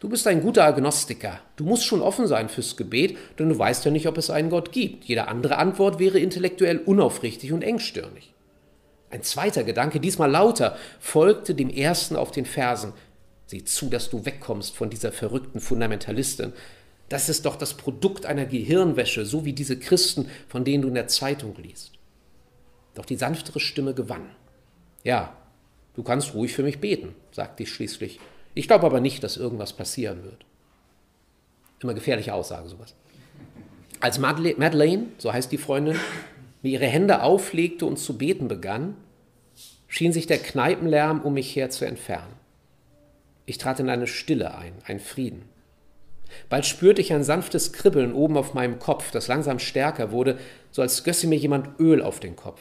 du bist ein guter Agnostiker. Du musst schon offen sein fürs Gebet, denn du weißt ja nicht, ob es einen Gott gibt. Jede andere Antwort wäre intellektuell unaufrichtig und engstirnig. Ein zweiter Gedanke, diesmal lauter, folgte dem ersten auf den Fersen. Sieh zu, dass du wegkommst von dieser verrückten Fundamentalistin. Das ist doch das Produkt einer Gehirnwäsche, so wie diese Christen, von denen du in der Zeitung liest. Doch die sanftere Stimme gewann. Ja, du kannst ruhig für mich beten, sagte ich schließlich. Ich glaube aber nicht, dass irgendwas passieren wird. Immer gefährliche Aussage, sowas. Als Madeleine, so heißt die Freundin, mir ihre Hände auflegte und zu beten begann, schien sich der Kneipenlärm um mich her zu entfernen. Ich trat in eine Stille ein, ein Frieden. Bald spürte ich ein sanftes Kribbeln oben auf meinem Kopf, das langsam stärker wurde, so als gösse mir jemand Öl auf den Kopf.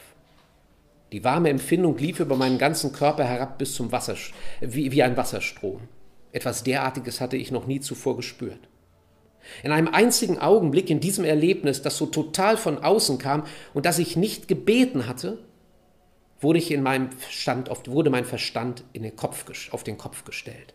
Die warme Empfindung lief über meinen ganzen Körper herab bis zum Wasser, wie, wie ein Wasserstrom. Etwas derartiges hatte ich noch nie zuvor gespürt. In einem einzigen Augenblick in diesem Erlebnis, das so total von außen kam und das ich nicht gebeten hatte, wurde, ich in meinem Verstand, wurde mein Verstand in den Kopf, auf den Kopf gestellt.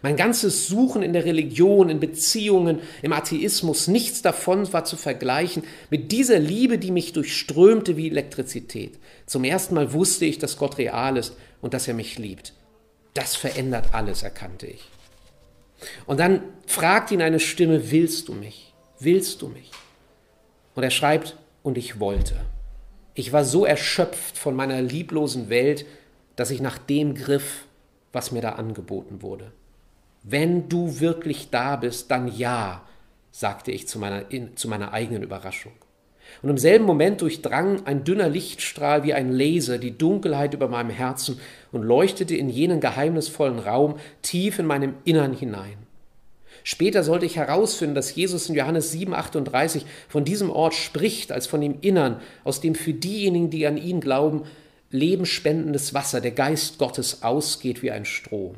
Mein ganzes Suchen in der Religion, in Beziehungen, im Atheismus, nichts davon war zu vergleichen mit dieser Liebe, die mich durchströmte wie Elektrizität. Zum ersten Mal wusste ich, dass Gott real ist und dass er mich liebt. Das verändert alles, erkannte ich. Und dann fragt ihn eine Stimme, willst du mich? Willst du mich? Und er schreibt, und ich wollte. Ich war so erschöpft von meiner lieblosen Welt, dass ich nach dem griff, was mir da angeboten wurde. Wenn du wirklich da bist, dann ja, sagte ich zu meiner, in, zu meiner eigenen Überraschung. Und im selben Moment durchdrang ein dünner Lichtstrahl wie ein Laser die Dunkelheit über meinem Herzen und leuchtete in jenen geheimnisvollen Raum tief in meinem Innern hinein. Später sollte ich herausfinden, dass Jesus in Johannes 7,38 von diesem Ort spricht, als von dem Innern, aus dem für diejenigen, die an ihn glauben, lebensspendendes Wasser, der Geist Gottes ausgeht wie ein Strom.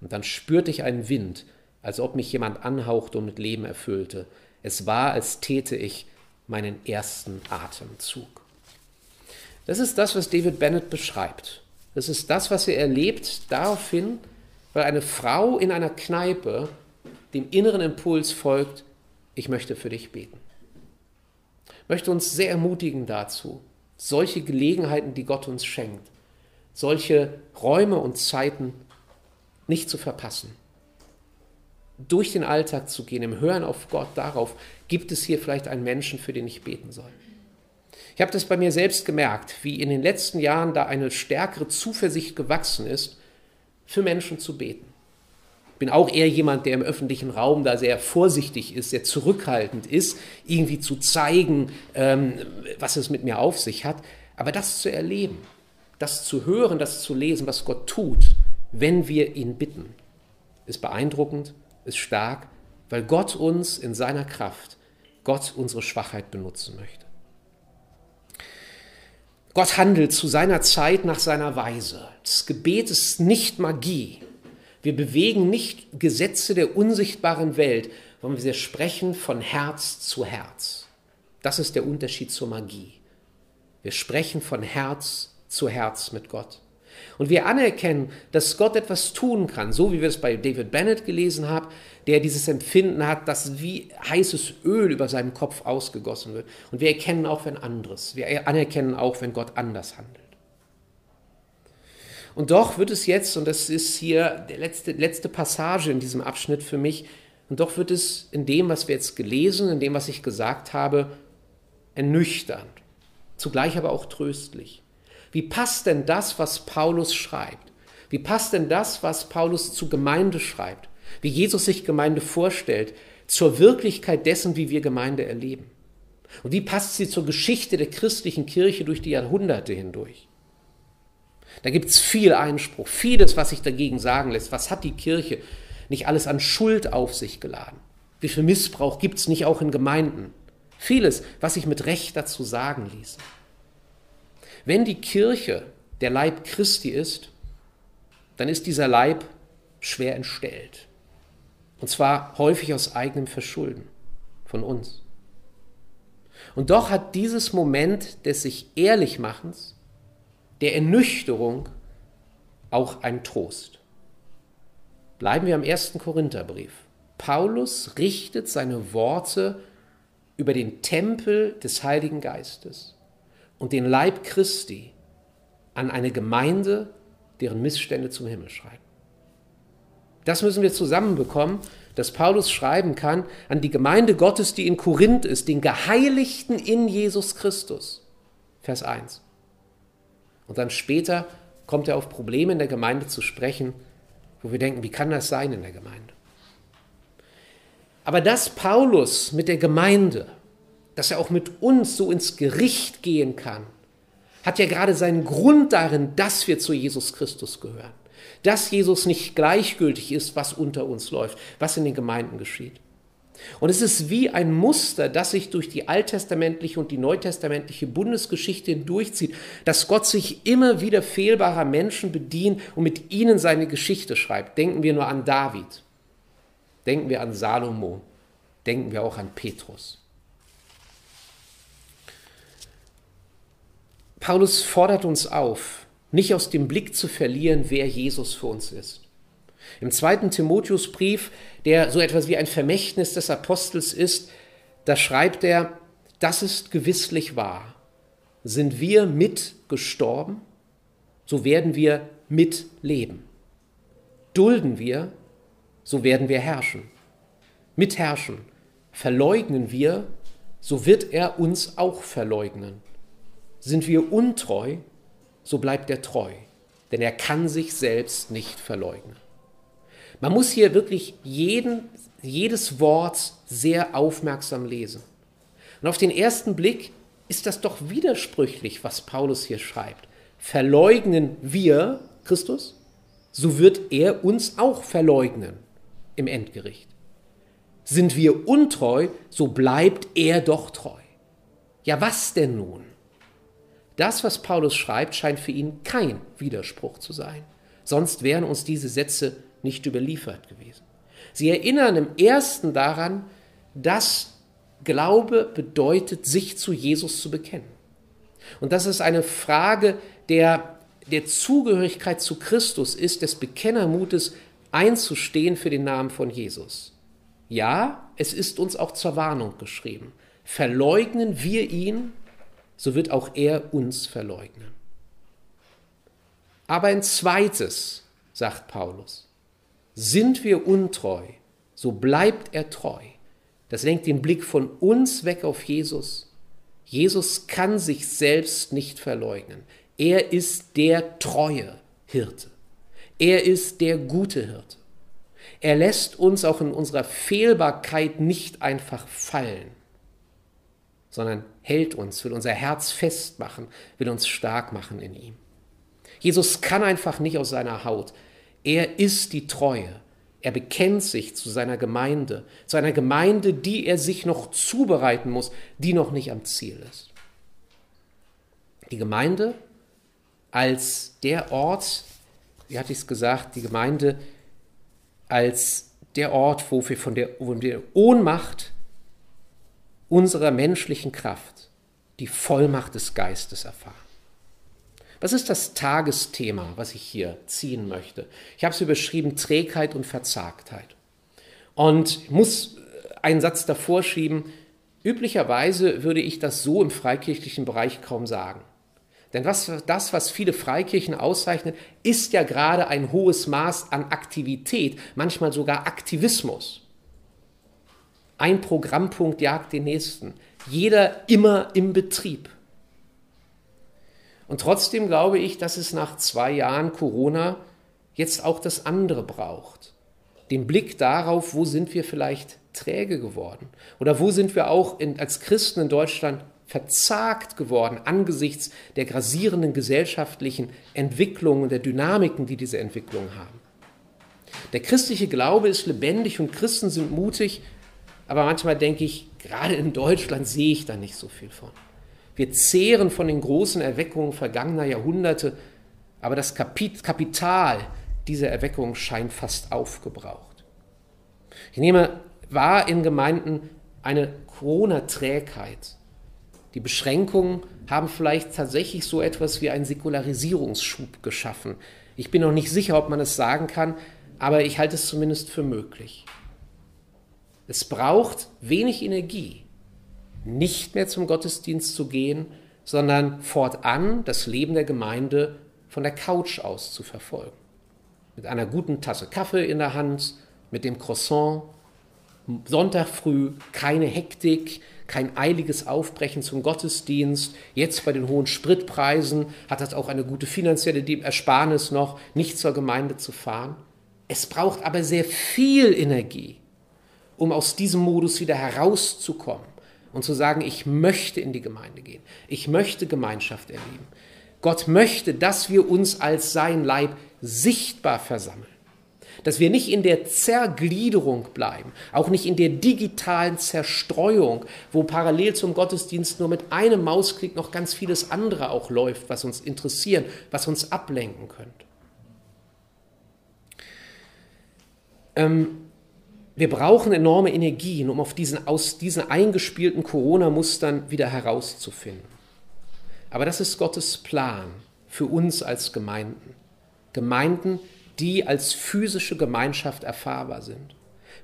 Und dann spürte ich einen Wind, als ob mich jemand anhauchte und mit Leben erfüllte. Es war, als täte ich meinen ersten Atemzug. Das ist das, was David Bennett beschreibt. Das ist das, was er erlebt daraufhin, weil eine Frau in einer Kneipe dem inneren Impuls folgt, ich möchte für dich beten. Ich möchte uns sehr ermutigen dazu, solche Gelegenheiten, die Gott uns schenkt, solche Räume und Zeiten nicht zu verpassen. Durch den Alltag zu gehen, im Hören auf Gott darauf, gibt es hier vielleicht einen Menschen, für den ich beten soll. Ich habe das bei mir selbst gemerkt, wie in den letzten Jahren da eine stärkere Zuversicht gewachsen ist, für Menschen zu beten. Bin auch eher jemand, der im öffentlichen Raum da sehr vorsichtig ist, sehr zurückhaltend ist, irgendwie zu zeigen, ähm, was es mit mir auf sich hat. Aber das zu erleben, das zu hören, das zu lesen, was Gott tut, wenn wir ihn bitten, ist beeindruckend, ist stark, weil Gott uns in seiner Kraft, Gott unsere Schwachheit benutzen möchte. Gott handelt zu seiner Zeit nach seiner Weise. Das Gebet ist nicht Magie. Wir bewegen nicht Gesetze der unsichtbaren Welt, sondern wir sprechen von Herz zu Herz. Das ist der Unterschied zur Magie. Wir sprechen von Herz zu Herz mit Gott. Und wir anerkennen, dass Gott etwas tun kann, so wie wir es bei David Bennett gelesen haben, der dieses Empfinden hat, dass wie heißes Öl über seinem Kopf ausgegossen wird. Und wir erkennen auch, wenn anderes. Wir anerkennen auch, wenn Gott anders handelt. Und doch wird es jetzt, und das ist hier die letzte, letzte Passage in diesem Abschnitt für mich, und doch wird es in dem, was wir jetzt gelesen, in dem, was ich gesagt habe, ernüchternd, zugleich aber auch tröstlich. Wie passt denn das, was Paulus schreibt? Wie passt denn das, was Paulus zu Gemeinde schreibt? Wie Jesus sich Gemeinde vorstellt, zur Wirklichkeit dessen, wie wir Gemeinde erleben? Und wie passt sie zur Geschichte der christlichen Kirche durch die Jahrhunderte hindurch? Da gibt es viel Einspruch, vieles, was sich dagegen sagen lässt. Was hat die Kirche nicht alles an Schuld auf sich geladen? Wie viel Missbrauch gibt es nicht auch in Gemeinden? Vieles, was sich mit Recht dazu sagen ließ. Wenn die Kirche der Leib Christi ist, dann ist dieser Leib schwer entstellt. Und zwar häufig aus eigenem Verschulden von uns. Und doch hat dieses Moment des sich Ehrlichmachens, der Ernüchterung, auch einen Trost. Bleiben wir am ersten Korintherbrief. Paulus richtet seine Worte über den Tempel des Heiligen Geistes und den Leib Christi an eine Gemeinde, deren Missstände zum Himmel schreiben. Das müssen wir zusammenbekommen, dass Paulus schreiben kann an die Gemeinde Gottes, die in Korinth ist, den Geheiligten in Jesus Christus. Vers 1. Und dann später kommt er auf Probleme in der Gemeinde zu sprechen, wo wir denken, wie kann das sein in der Gemeinde? Aber dass Paulus mit der Gemeinde dass er auch mit uns so ins Gericht gehen kann, hat ja gerade seinen Grund darin, dass wir zu Jesus Christus gehören. Dass Jesus nicht gleichgültig ist, was unter uns läuft, was in den Gemeinden geschieht. Und es ist wie ein Muster, das sich durch die alttestamentliche und die neutestamentliche Bundesgeschichte hindurchzieht, dass Gott sich immer wieder fehlbarer Menschen bedient und mit ihnen seine Geschichte schreibt. Denken wir nur an David, denken wir an Salomo, denken wir auch an Petrus. Paulus fordert uns auf, nicht aus dem Blick zu verlieren, wer Jesus für uns ist. Im zweiten Timotheusbrief, der so etwas wie ein Vermächtnis des Apostels ist, da schreibt er, das ist gewisslich wahr. Sind wir mit gestorben, so werden wir mit leben. Dulden wir, so werden wir herrschen. Mitherrschen. Verleugnen wir, so wird er uns auch verleugnen. Sind wir untreu, so bleibt er treu, denn er kann sich selbst nicht verleugnen. Man muss hier wirklich jeden, jedes Wort sehr aufmerksam lesen. Und auf den ersten Blick ist das doch widersprüchlich, was Paulus hier schreibt. Verleugnen wir Christus, so wird er uns auch verleugnen im Endgericht. Sind wir untreu, so bleibt er doch treu. Ja, was denn nun? Das, was Paulus schreibt, scheint für ihn kein Widerspruch zu sein. Sonst wären uns diese Sätze nicht überliefert gewesen. Sie erinnern im ersten daran, dass Glaube bedeutet, sich zu Jesus zu bekennen. Und dass es eine Frage der, der Zugehörigkeit zu Christus ist, des Bekennermutes einzustehen für den Namen von Jesus. Ja, es ist uns auch zur Warnung geschrieben. Verleugnen wir ihn, so wird auch er uns verleugnen. Aber ein zweites, sagt Paulus, sind wir untreu, so bleibt er treu. Das lenkt den Blick von uns weg auf Jesus. Jesus kann sich selbst nicht verleugnen. Er ist der treue Hirte. Er ist der gute Hirte. Er lässt uns auch in unserer Fehlbarkeit nicht einfach fallen sondern hält uns, will unser Herz festmachen, will uns stark machen in ihm. Jesus kann einfach nicht aus seiner Haut. Er ist die Treue. Er bekennt sich zu seiner Gemeinde, zu einer Gemeinde, die er sich noch zubereiten muss, die noch nicht am Ziel ist. Die Gemeinde als der Ort, wie hatte ich es gesagt, die Gemeinde als der Ort, wo wir von der, wo wir Ohnmacht unserer menschlichen Kraft die Vollmacht des Geistes erfahren. Was ist das Tagesthema, was ich hier ziehen möchte? Ich habe es überschrieben Trägheit und Verzagtheit. Und ich muss einen Satz davor schieben, üblicherweise würde ich das so im freikirchlichen Bereich kaum sagen. Denn was, das, was viele Freikirchen auszeichnet, ist ja gerade ein hohes Maß an Aktivität, manchmal sogar Aktivismus. Ein Programmpunkt jagt den nächsten. Jeder immer im Betrieb. Und trotzdem glaube ich, dass es nach zwei Jahren Corona jetzt auch das andere braucht. Den Blick darauf, wo sind wir vielleicht träge geworden? Oder wo sind wir auch in, als Christen in Deutschland verzagt geworden angesichts der grasierenden gesellschaftlichen Entwicklungen, der Dynamiken, die diese Entwicklungen haben? Der christliche Glaube ist lebendig und Christen sind mutig, aber manchmal denke ich, gerade in Deutschland sehe ich da nicht so viel von. Wir zehren von den großen Erweckungen vergangener Jahrhunderte, aber das Kapital dieser Erweckung scheint fast aufgebraucht. Ich nehme wahr in Gemeinden eine Corona-Trägheit. Die Beschränkungen haben vielleicht tatsächlich so etwas wie einen Säkularisierungsschub geschaffen. Ich bin noch nicht sicher, ob man es sagen kann, aber ich halte es zumindest für möglich. Es braucht wenig Energie, nicht mehr zum Gottesdienst zu gehen, sondern fortan das Leben der Gemeinde von der Couch aus zu verfolgen. Mit einer guten Tasse Kaffee in der Hand, mit dem Croissant, Sonntag früh, keine Hektik, kein eiliges Aufbrechen zum Gottesdienst. Jetzt bei den hohen Spritpreisen hat das auch eine gute finanzielle Ersparnis noch, nicht zur Gemeinde zu fahren. Es braucht aber sehr viel Energie, um aus diesem Modus wieder herauszukommen und zu sagen, ich möchte in die Gemeinde gehen, ich möchte Gemeinschaft erleben. Gott möchte, dass wir uns als sein Leib sichtbar versammeln. Dass wir nicht in der Zergliederung bleiben, auch nicht in der digitalen Zerstreuung, wo parallel zum Gottesdienst nur mit einem Mausklick noch ganz vieles andere auch läuft, was uns interessieren, was uns ablenken könnte. Ähm, wir brauchen enorme Energien, um auf diesen, aus diesen eingespielten Corona-Mustern wieder herauszufinden. Aber das ist Gottes Plan für uns als Gemeinden. Gemeinden, die als physische Gemeinschaft erfahrbar sind.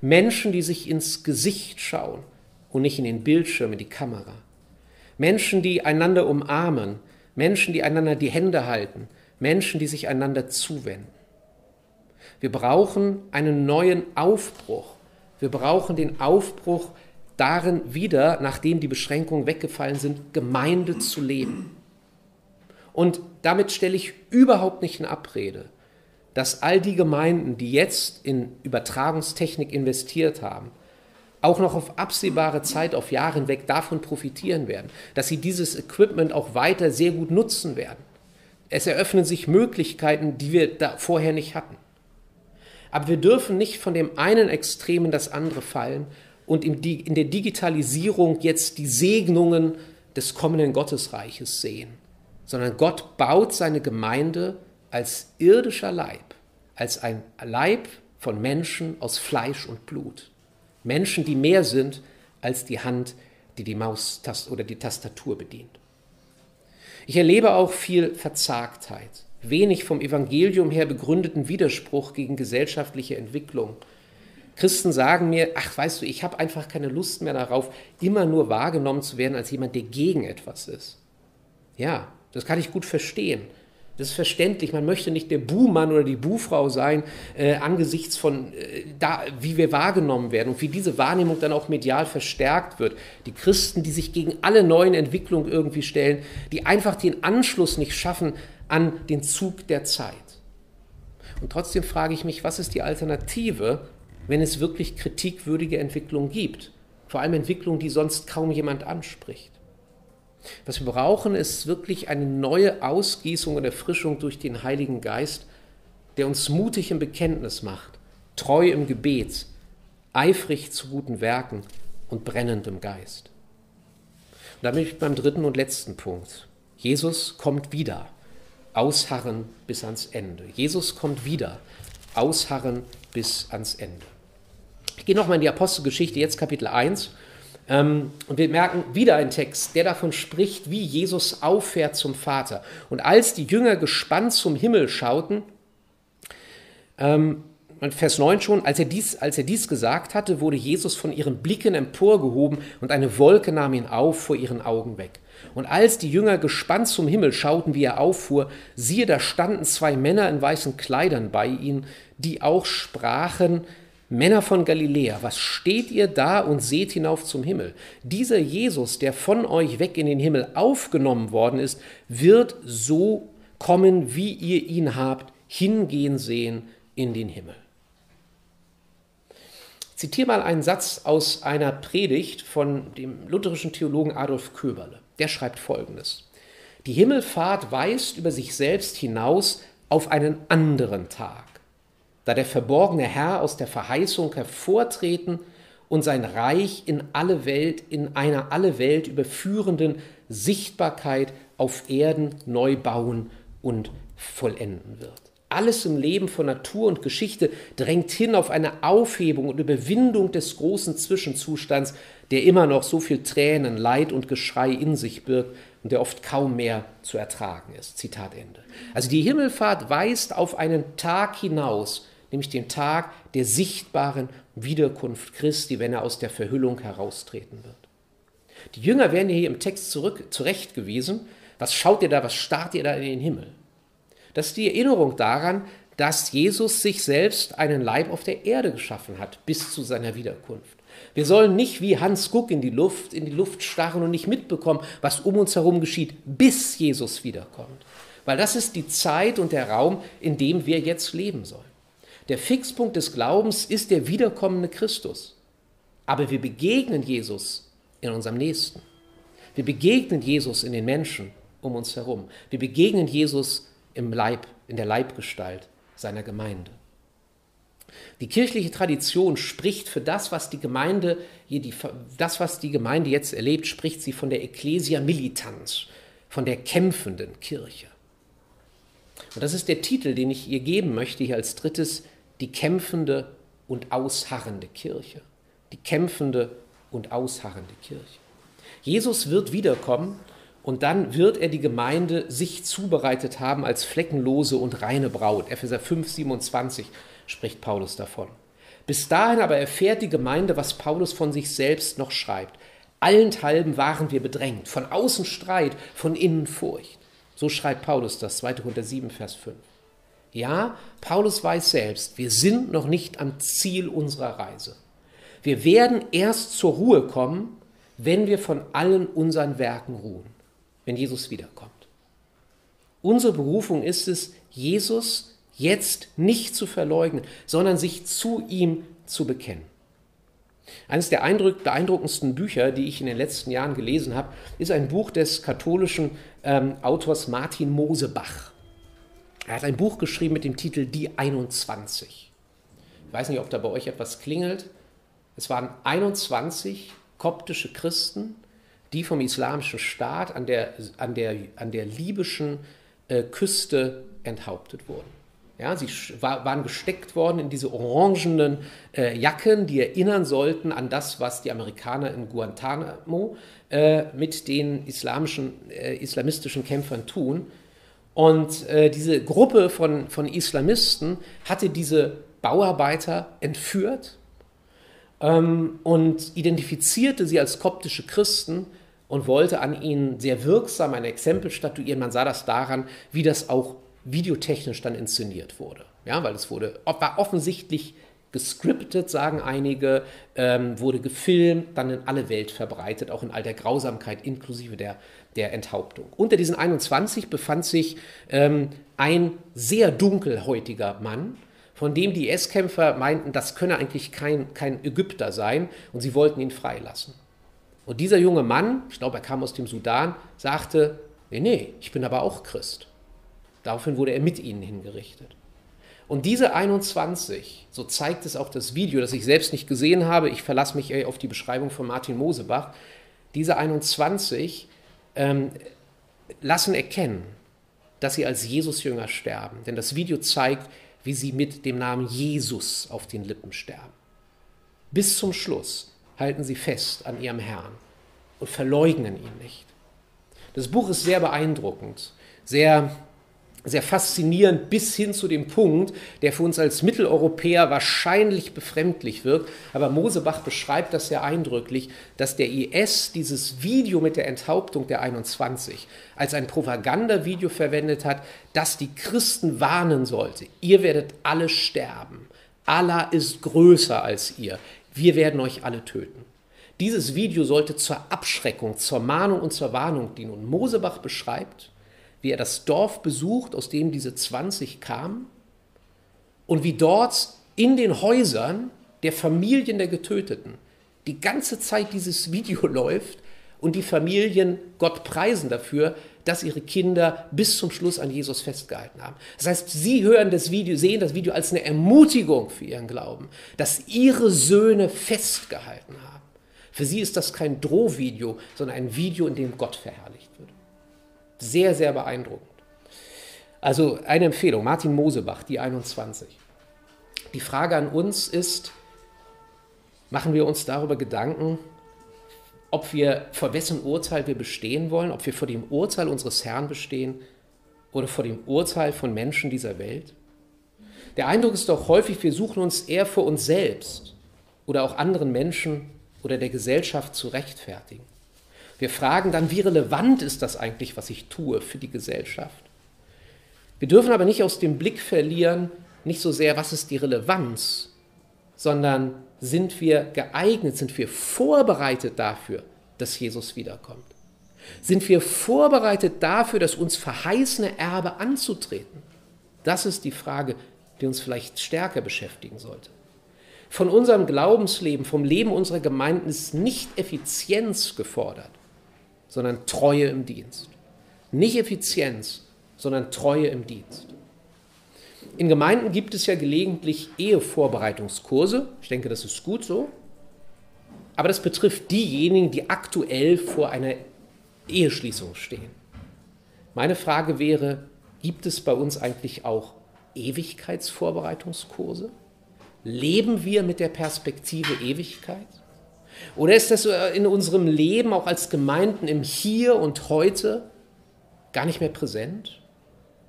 Menschen, die sich ins Gesicht schauen und nicht in den Bildschirm, in die Kamera. Menschen, die einander umarmen. Menschen, die einander die Hände halten. Menschen, die sich einander zuwenden. Wir brauchen einen neuen Aufbruch. Wir brauchen den Aufbruch darin wieder, nachdem die Beschränkungen weggefallen sind, Gemeinde zu leben. Und damit stelle ich überhaupt nicht in Abrede, dass all die Gemeinden, die jetzt in Übertragungstechnik investiert haben, auch noch auf absehbare Zeit, auf Jahre hinweg davon profitieren werden, dass sie dieses Equipment auch weiter sehr gut nutzen werden. Es eröffnen sich Möglichkeiten, die wir da vorher nicht hatten. Aber wir dürfen nicht von dem einen Extrem in das andere fallen und in, der Digitalisierung jetzt die Segnungen des kommenden Gottesreiches sehen, sondern Gott baut seine Gemeinde als irdischer Leib, als ein Leib von Menschen aus Fleisch und Blut. Menschen, die mehr sind als die Hand, die die Maus oder die Tastatur bedient. Ich erlebe auch viel Verzagtheit, wenig vom Evangelium her begründeten Widerspruch gegen gesellschaftliche Entwicklung. Christen sagen mir, ach weißt du, ich habe einfach keine Lust mehr darauf, immer nur wahrgenommen zu werden als jemand, der gegen etwas ist. Ja, das kann ich gut verstehen. Das ist verständlich. Man möchte nicht der Buhmann oder die Buhfrau sein, äh, angesichts von, äh, da, wie wir wahrgenommen werden und wie diese Wahrnehmung dann auch medial verstärkt wird. Die Christen, die sich gegen alle neuen Entwicklungen irgendwie stellen, die einfach den Anschluss nicht schaffen an den Zug der Zeit. Und trotzdem frage ich mich, was ist die Alternative, wenn es wirklich kritikwürdige Entwicklungen gibt? Vor allem Entwicklungen, die sonst kaum jemand anspricht. Was wir brauchen, ist wirklich eine neue Ausgießung und Erfrischung durch den Heiligen Geist, der uns mutig im Bekenntnis macht, treu im Gebet, eifrig zu guten Werken und brennend im Geist. Und da bin ich beim dritten und letzten Punkt. Jesus kommt wieder. Ausharren bis ans Ende. Jesus kommt wieder. Ausharren bis ans Ende. Ich gehe nochmal in die Apostelgeschichte, jetzt Kapitel 1. Ähm, und wir merken wieder einen Text, der davon spricht, wie Jesus auffährt zum Vater. Und als die Jünger gespannt zum Himmel schauten, ähm, Vers 9 schon, als er, dies, als er dies gesagt hatte, wurde Jesus von ihren Blicken emporgehoben und eine Wolke nahm ihn auf vor ihren Augen weg. Und als die Jünger gespannt zum Himmel schauten, wie er auffuhr, siehe, da standen zwei Männer in weißen Kleidern bei ihnen, die auch sprachen, Männer von Galiläa, was steht ihr da und seht hinauf zum Himmel? Dieser Jesus, der von euch weg in den Himmel aufgenommen worden ist, wird so kommen, wie ihr ihn habt, hingehen sehen in den Himmel. Ich zitiere mal einen Satz aus einer Predigt von dem lutherischen Theologen Adolf Köberle. Der schreibt folgendes. Die Himmelfahrt weist über sich selbst hinaus auf einen anderen Tag da der verborgene Herr aus der Verheißung hervortreten und sein Reich in alle Welt, in einer alle Welt überführenden Sichtbarkeit auf Erden neu bauen und vollenden wird. Alles im Leben von Natur und Geschichte drängt hin auf eine Aufhebung und Überwindung des großen Zwischenzustands, der immer noch so viel Tränen, Leid und Geschrei in sich birgt und der oft kaum mehr zu ertragen ist. Zitat Ende. Also die Himmelfahrt weist auf einen Tag hinaus, nämlich den Tag der sichtbaren Wiederkunft Christi, wenn er aus der Verhüllung heraustreten wird. Die Jünger werden hier im Text zurück, zurechtgewiesen. Was schaut ihr da, was starrt ihr da in den Himmel? Das ist die Erinnerung daran, dass Jesus sich selbst einen Leib auf der Erde geschaffen hat, bis zu seiner Wiederkunft. Wir sollen nicht wie Hans Guck in die Luft, in die Luft starren und nicht mitbekommen, was um uns herum geschieht, bis Jesus wiederkommt. Weil das ist die Zeit und der Raum, in dem wir jetzt leben sollen. Der Fixpunkt des Glaubens ist der wiederkommende Christus. Aber wir begegnen Jesus in unserem Nächsten. Wir begegnen Jesus in den Menschen um uns herum. Wir begegnen Jesus im Leib, in der Leibgestalt seiner Gemeinde. Die kirchliche Tradition spricht für das, was die Gemeinde, das, was die Gemeinde jetzt erlebt, spricht sie von der Ecclesia Militanz, von der kämpfenden Kirche. Und das ist der Titel, den ich ihr geben möchte, hier als drittes, die kämpfende und ausharrende Kirche. Die kämpfende und ausharrende Kirche. Jesus wird wiederkommen und dann wird er die Gemeinde sich zubereitet haben als fleckenlose und reine Braut. Epheser 5, 27 spricht Paulus davon. Bis dahin aber erfährt die Gemeinde, was Paulus von sich selbst noch schreibt. Allenthalben waren wir bedrängt, von außen Streit, von innen Furcht. So schreibt Paulus das, 2. Korinther 7, Vers 5. Ja, Paulus weiß selbst, wir sind noch nicht am Ziel unserer Reise. Wir werden erst zur Ruhe kommen, wenn wir von allen unseren Werken ruhen, wenn Jesus wiederkommt. Unsere Berufung ist es, Jesus jetzt nicht zu verleugnen, sondern sich zu ihm zu bekennen. Eines der beeindruckendsten Bücher, die ich in den letzten Jahren gelesen habe, ist ein Buch des katholischen ähm, Autors Martin Mosebach. Er hat ein Buch geschrieben mit dem Titel Die 21. Ich weiß nicht, ob da bei euch etwas klingelt. Es waren 21 koptische Christen, die vom islamischen Staat an der, an der, an der libyschen äh, Küste enthauptet wurden. Ja, sie war, waren gesteckt worden in diese orangenen äh, Jacken, die erinnern sollten an das, was die Amerikaner in Guantanamo äh, mit den islamischen, äh, islamistischen Kämpfern tun. Und äh, diese Gruppe von, von Islamisten hatte diese Bauarbeiter entführt ähm, und identifizierte sie als koptische Christen und wollte an ihnen sehr wirksam ein Exempel statuieren. Man sah das daran, wie das auch videotechnisch dann inszeniert wurde. Ja, weil es wurde, war offensichtlich gescriptet, sagen einige, ähm, wurde gefilmt, dann in alle Welt verbreitet, auch in all der Grausamkeit inklusive der, der Enthauptung. Unter diesen 21 befand sich ähm, ein sehr dunkelhäutiger Mann, von dem die S-Kämpfer meinten, das könne eigentlich kein, kein Ägypter sein und sie wollten ihn freilassen. Und dieser junge Mann, ich glaube, er kam aus dem Sudan, sagte, nee, nee, ich bin aber auch Christ. Daraufhin wurde er mit ihnen hingerichtet. Und diese 21, so zeigt es auch das Video, das ich selbst nicht gesehen habe, ich verlasse mich auf die Beschreibung von Martin Mosebach, diese 21 ähm, lassen erkennen, dass sie als Jesus-Jünger sterben. Denn das Video zeigt, wie sie mit dem Namen Jesus auf den Lippen sterben. Bis zum Schluss halten sie fest an ihrem Herrn und verleugnen ihn nicht. Das Buch ist sehr beeindruckend, sehr sehr faszinierend bis hin zu dem Punkt, der für uns als Mitteleuropäer wahrscheinlich befremdlich wirkt. Aber Mosebach beschreibt das sehr eindrücklich, dass der IS dieses Video mit der Enthauptung der 21 als ein Propagandavideo verwendet hat, das die Christen warnen sollte. Ihr werdet alle sterben. Allah ist größer als ihr. Wir werden euch alle töten. Dieses Video sollte zur Abschreckung, zur Mahnung und zur Warnung dienen. Und Mosebach beschreibt, wie er das Dorf besucht, aus dem diese 20 kamen, und wie dort in den Häusern der Familien der Getöteten die ganze Zeit dieses Video läuft und die Familien Gott preisen dafür, dass ihre Kinder bis zum Schluss an Jesus festgehalten haben. Das heißt, sie hören das Video, sehen das Video als eine Ermutigung für ihren Glauben, dass ihre Söhne festgehalten haben. Für sie ist das kein Drohvideo, sondern ein Video, in dem Gott verherrlicht wird. Sehr, sehr beeindruckend. Also eine Empfehlung, Martin Mosebach, die 21. Die Frage an uns ist, machen wir uns darüber Gedanken, ob wir vor wessen Urteil wir bestehen wollen, ob wir vor dem Urteil unseres Herrn bestehen oder vor dem Urteil von Menschen dieser Welt? Der Eindruck ist doch häufig, wir suchen uns eher vor uns selbst oder auch anderen Menschen oder der Gesellschaft zu rechtfertigen. Wir fragen dann, wie relevant ist das eigentlich, was ich tue für die Gesellschaft? Wir dürfen aber nicht aus dem Blick verlieren, nicht so sehr, was ist die Relevanz, sondern sind wir geeignet, sind wir vorbereitet dafür, dass Jesus wiederkommt? Sind wir vorbereitet dafür, das uns verheißene Erbe anzutreten? Das ist die Frage, die uns vielleicht stärker beschäftigen sollte. Von unserem Glaubensleben, vom Leben unserer Gemeinden ist nicht Effizienz gefordert, sondern Treue im Dienst. Nicht Effizienz, sondern Treue im Dienst. in Gemeinden gibt es ja gelegentlich Ehevorbereitungskurse. Ich denke, das ist gut so. Aber das betrifft diejenigen, die aktuell vor einer Eheschließung stehen. Meine Frage wäre, gibt es bei uns eigentlich auch Ewigkeitsvorbereitungskurse? Leben wir mit der Perspektive Ewigkeit? Oder ist das in unserem Leben auch als Gemeinden im Hier und Heute gar nicht mehr präsent?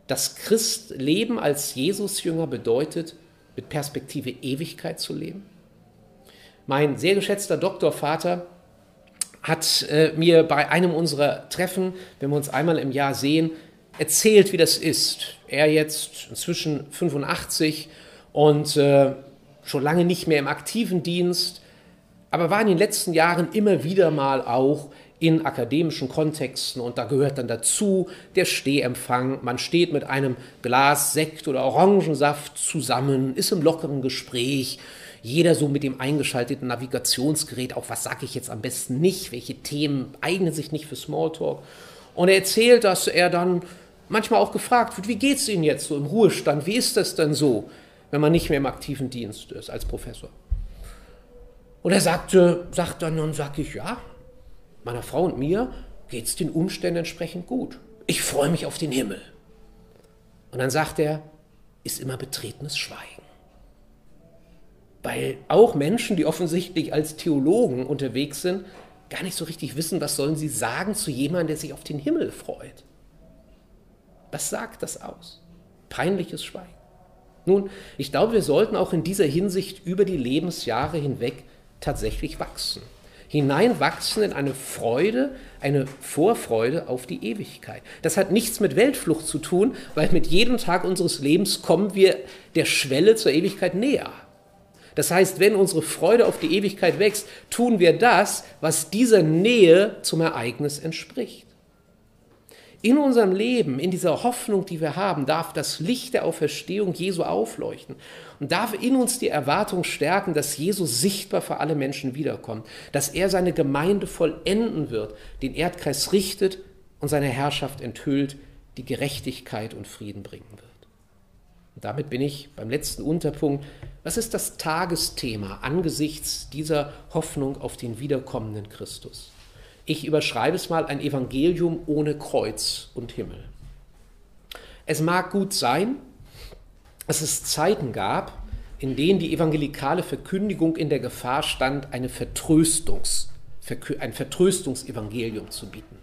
Das Christleben als Jesusjünger bedeutet, mit Perspektive Ewigkeit zu leben? Mein sehr geschätzter Doktorvater hat äh, mir bei einem unserer Treffen, wenn wir uns einmal im Jahr sehen, erzählt, wie das ist. Er jetzt inzwischen 85 und äh, schon lange nicht mehr im aktiven Dienst, aber war in den letzten Jahren immer wieder mal auch in akademischen Kontexten und da gehört dann dazu der Stehempfang. Man steht mit einem Glas Sekt oder Orangensaft zusammen, ist im lockeren Gespräch jeder so mit dem eingeschalteten Navigationsgerät, auch was sage ich jetzt am besten nicht, welche Themen eignen sich nicht für Smalltalk. Und er erzählt, dass er dann manchmal auch gefragt wird, wie geht es Ihnen jetzt so im Ruhestand, wie ist das denn so, wenn man nicht mehr im aktiven Dienst ist als Professor? Und er sagte, sagt dann, und sag ich, ja, meiner Frau und mir geht es den Umständen entsprechend gut. Ich freue mich auf den Himmel. Und dann sagt er, ist immer betretenes Schweigen weil auch Menschen, die offensichtlich als Theologen unterwegs sind, gar nicht so richtig wissen, was sollen sie sagen zu jemandem, der sich auf den Himmel freut. Was sagt das aus? Peinliches Schweigen. Nun, ich glaube, wir sollten auch in dieser Hinsicht über die Lebensjahre hinweg tatsächlich wachsen. Hineinwachsen in eine Freude, eine Vorfreude auf die Ewigkeit. Das hat nichts mit Weltflucht zu tun, weil mit jedem Tag unseres Lebens kommen wir der Schwelle zur Ewigkeit näher. Das heißt, wenn unsere Freude auf die Ewigkeit wächst, tun wir das, was dieser Nähe zum Ereignis entspricht. In unserem Leben, in dieser Hoffnung, die wir haben, darf das Licht der Auferstehung Jesu aufleuchten und darf in uns die Erwartung stärken, dass Jesus sichtbar für alle Menschen wiederkommt, dass er seine Gemeinde vollenden wird, den Erdkreis richtet und seine Herrschaft enthüllt, die Gerechtigkeit und Frieden bringen wird. Und damit bin ich beim letzten Unterpunkt. Was ist das Tagesthema angesichts dieser Hoffnung auf den wiederkommenden Christus? Ich überschreibe es mal ein Evangelium ohne Kreuz und Himmel. Es mag gut sein, dass es Zeiten gab, in denen die evangelikale Verkündigung in der Gefahr stand, eine Vertröstungs, ein Vertröstungsevangelium zu bieten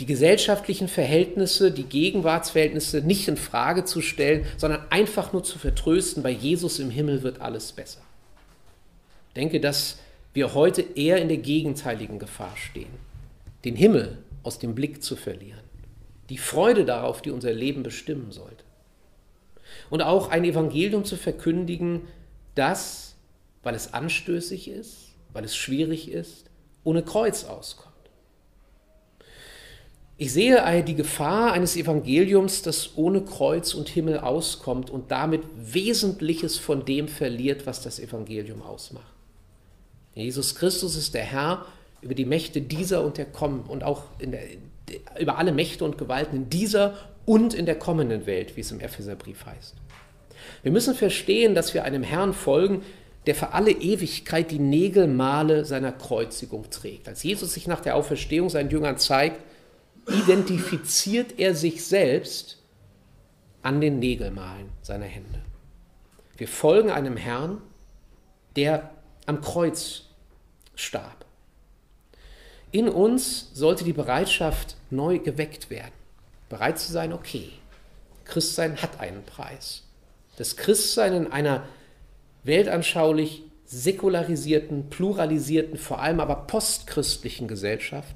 die gesellschaftlichen Verhältnisse, die Gegenwartsverhältnisse nicht in Frage zu stellen, sondern einfach nur zu vertrösten, bei Jesus im Himmel wird alles besser. Ich denke, dass wir heute eher in der gegenteiligen Gefahr stehen, den Himmel aus dem Blick zu verlieren, die Freude darauf, die unser Leben bestimmen sollte. Und auch ein Evangelium zu verkündigen, das, weil es anstößig ist, weil es schwierig ist, ohne Kreuz auskommt. Ich sehe die Gefahr eines Evangeliums, das ohne Kreuz und Himmel auskommt und damit Wesentliches von dem verliert, was das Evangelium ausmacht. Jesus Christus ist der Herr über die Mächte dieser und der kommen und auch der, über alle Mächte und Gewalten in dieser und in der kommenden Welt, wie es im Epheserbrief heißt. Wir müssen verstehen, dass wir einem Herrn folgen, der für alle Ewigkeit die Nägelmale seiner Kreuzigung trägt. Als Jesus sich nach der Auferstehung seinen Jüngern zeigt, identifiziert er sich selbst an den Nägelmalen seiner Hände. Wir folgen einem Herrn, der am Kreuz starb. In uns sollte die Bereitschaft neu geweckt werden. Bereit zu sein, okay, Christsein hat einen Preis. Das Christsein in einer weltanschaulich säkularisierten, pluralisierten, vor allem aber postchristlichen Gesellschaft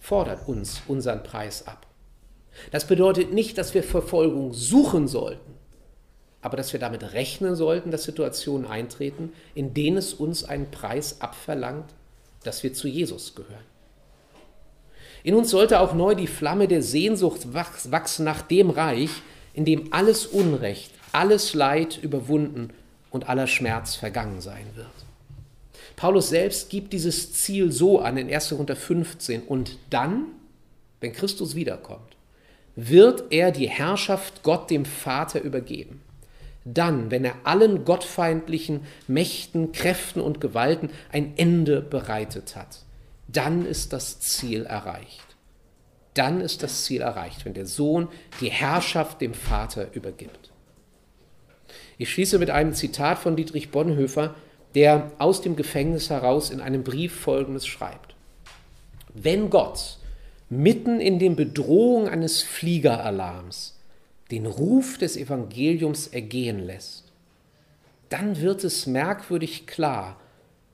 fordert uns unseren Preis ab. Das bedeutet nicht, dass wir Verfolgung suchen sollten, aber dass wir damit rechnen sollten, dass Situationen eintreten, in denen es uns einen Preis abverlangt, dass wir zu Jesus gehören. In uns sollte auch neu die Flamme der Sehnsucht wachsen nach dem Reich, in dem alles Unrecht, alles Leid überwunden und aller Schmerz vergangen sein wird. Paulus selbst gibt dieses Ziel so an in 1. Korinther 15. Und dann, wenn Christus wiederkommt, wird er die Herrschaft Gott dem Vater übergeben. Dann, wenn er allen gottfeindlichen Mächten, Kräften und Gewalten ein Ende bereitet hat, dann ist das Ziel erreicht. Dann ist das Ziel erreicht, wenn der Sohn die Herrschaft dem Vater übergibt. Ich schließe mit einem Zitat von Dietrich Bonhoeffer, der aus dem Gefängnis heraus in einem Brief Folgendes schreibt. Wenn Gott mitten in den Bedrohungen eines Fliegeralarms den Ruf des Evangeliums ergehen lässt, dann wird es merkwürdig klar,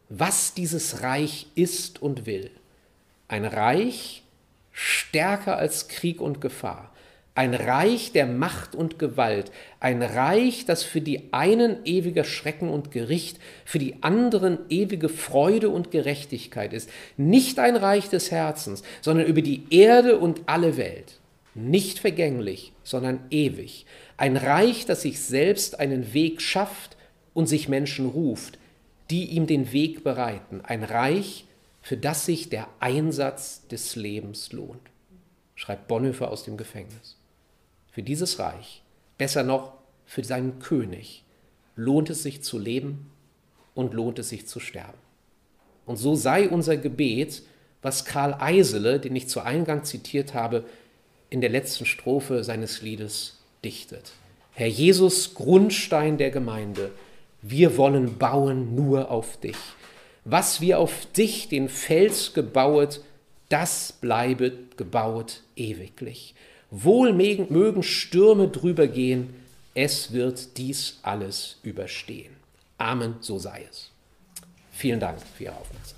was dieses Reich ist und will. Ein Reich stärker als Krieg und Gefahr, ein Reich der Macht und Gewalt, ein Reich, das für die einen ewiger Schrecken und Gericht, für die anderen ewige Freude und Gerechtigkeit ist. Nicht ein Reich des Herzens, sondern über die Erde und alle Welt. Nicht vergänglich, sondern ewig. Ein Reich, das sich selbst einen Weg schafft und sich Menschen ruft, die ihm den Weg bereiten. Ein Reich, für das sich der Einsatz des Lebens lohnt. Schreibt Bonhoeffer aus dem Gefängnis für dieses Reich, besser noch für seinen König, lohnt es sich zu leben und lohnt es sich zu sterben. Und so sei unser Gebet, was Karl Eisele, den ich zu Eingang zitiert habe, in der letzten Strophe seines Liedes dichtet. Herr Jesus, Grundstein der Gemeinde, wir wollen bauen nur auf dich. Was wir auf dich, den Fels gebauet, das bleibet gebauet ewiglich. Wohl mögen Stürme drüber gehen, es wird dies alles überstehen. Amen, so sei es. Vielen Dank für Ihre Aufmerksamkeit.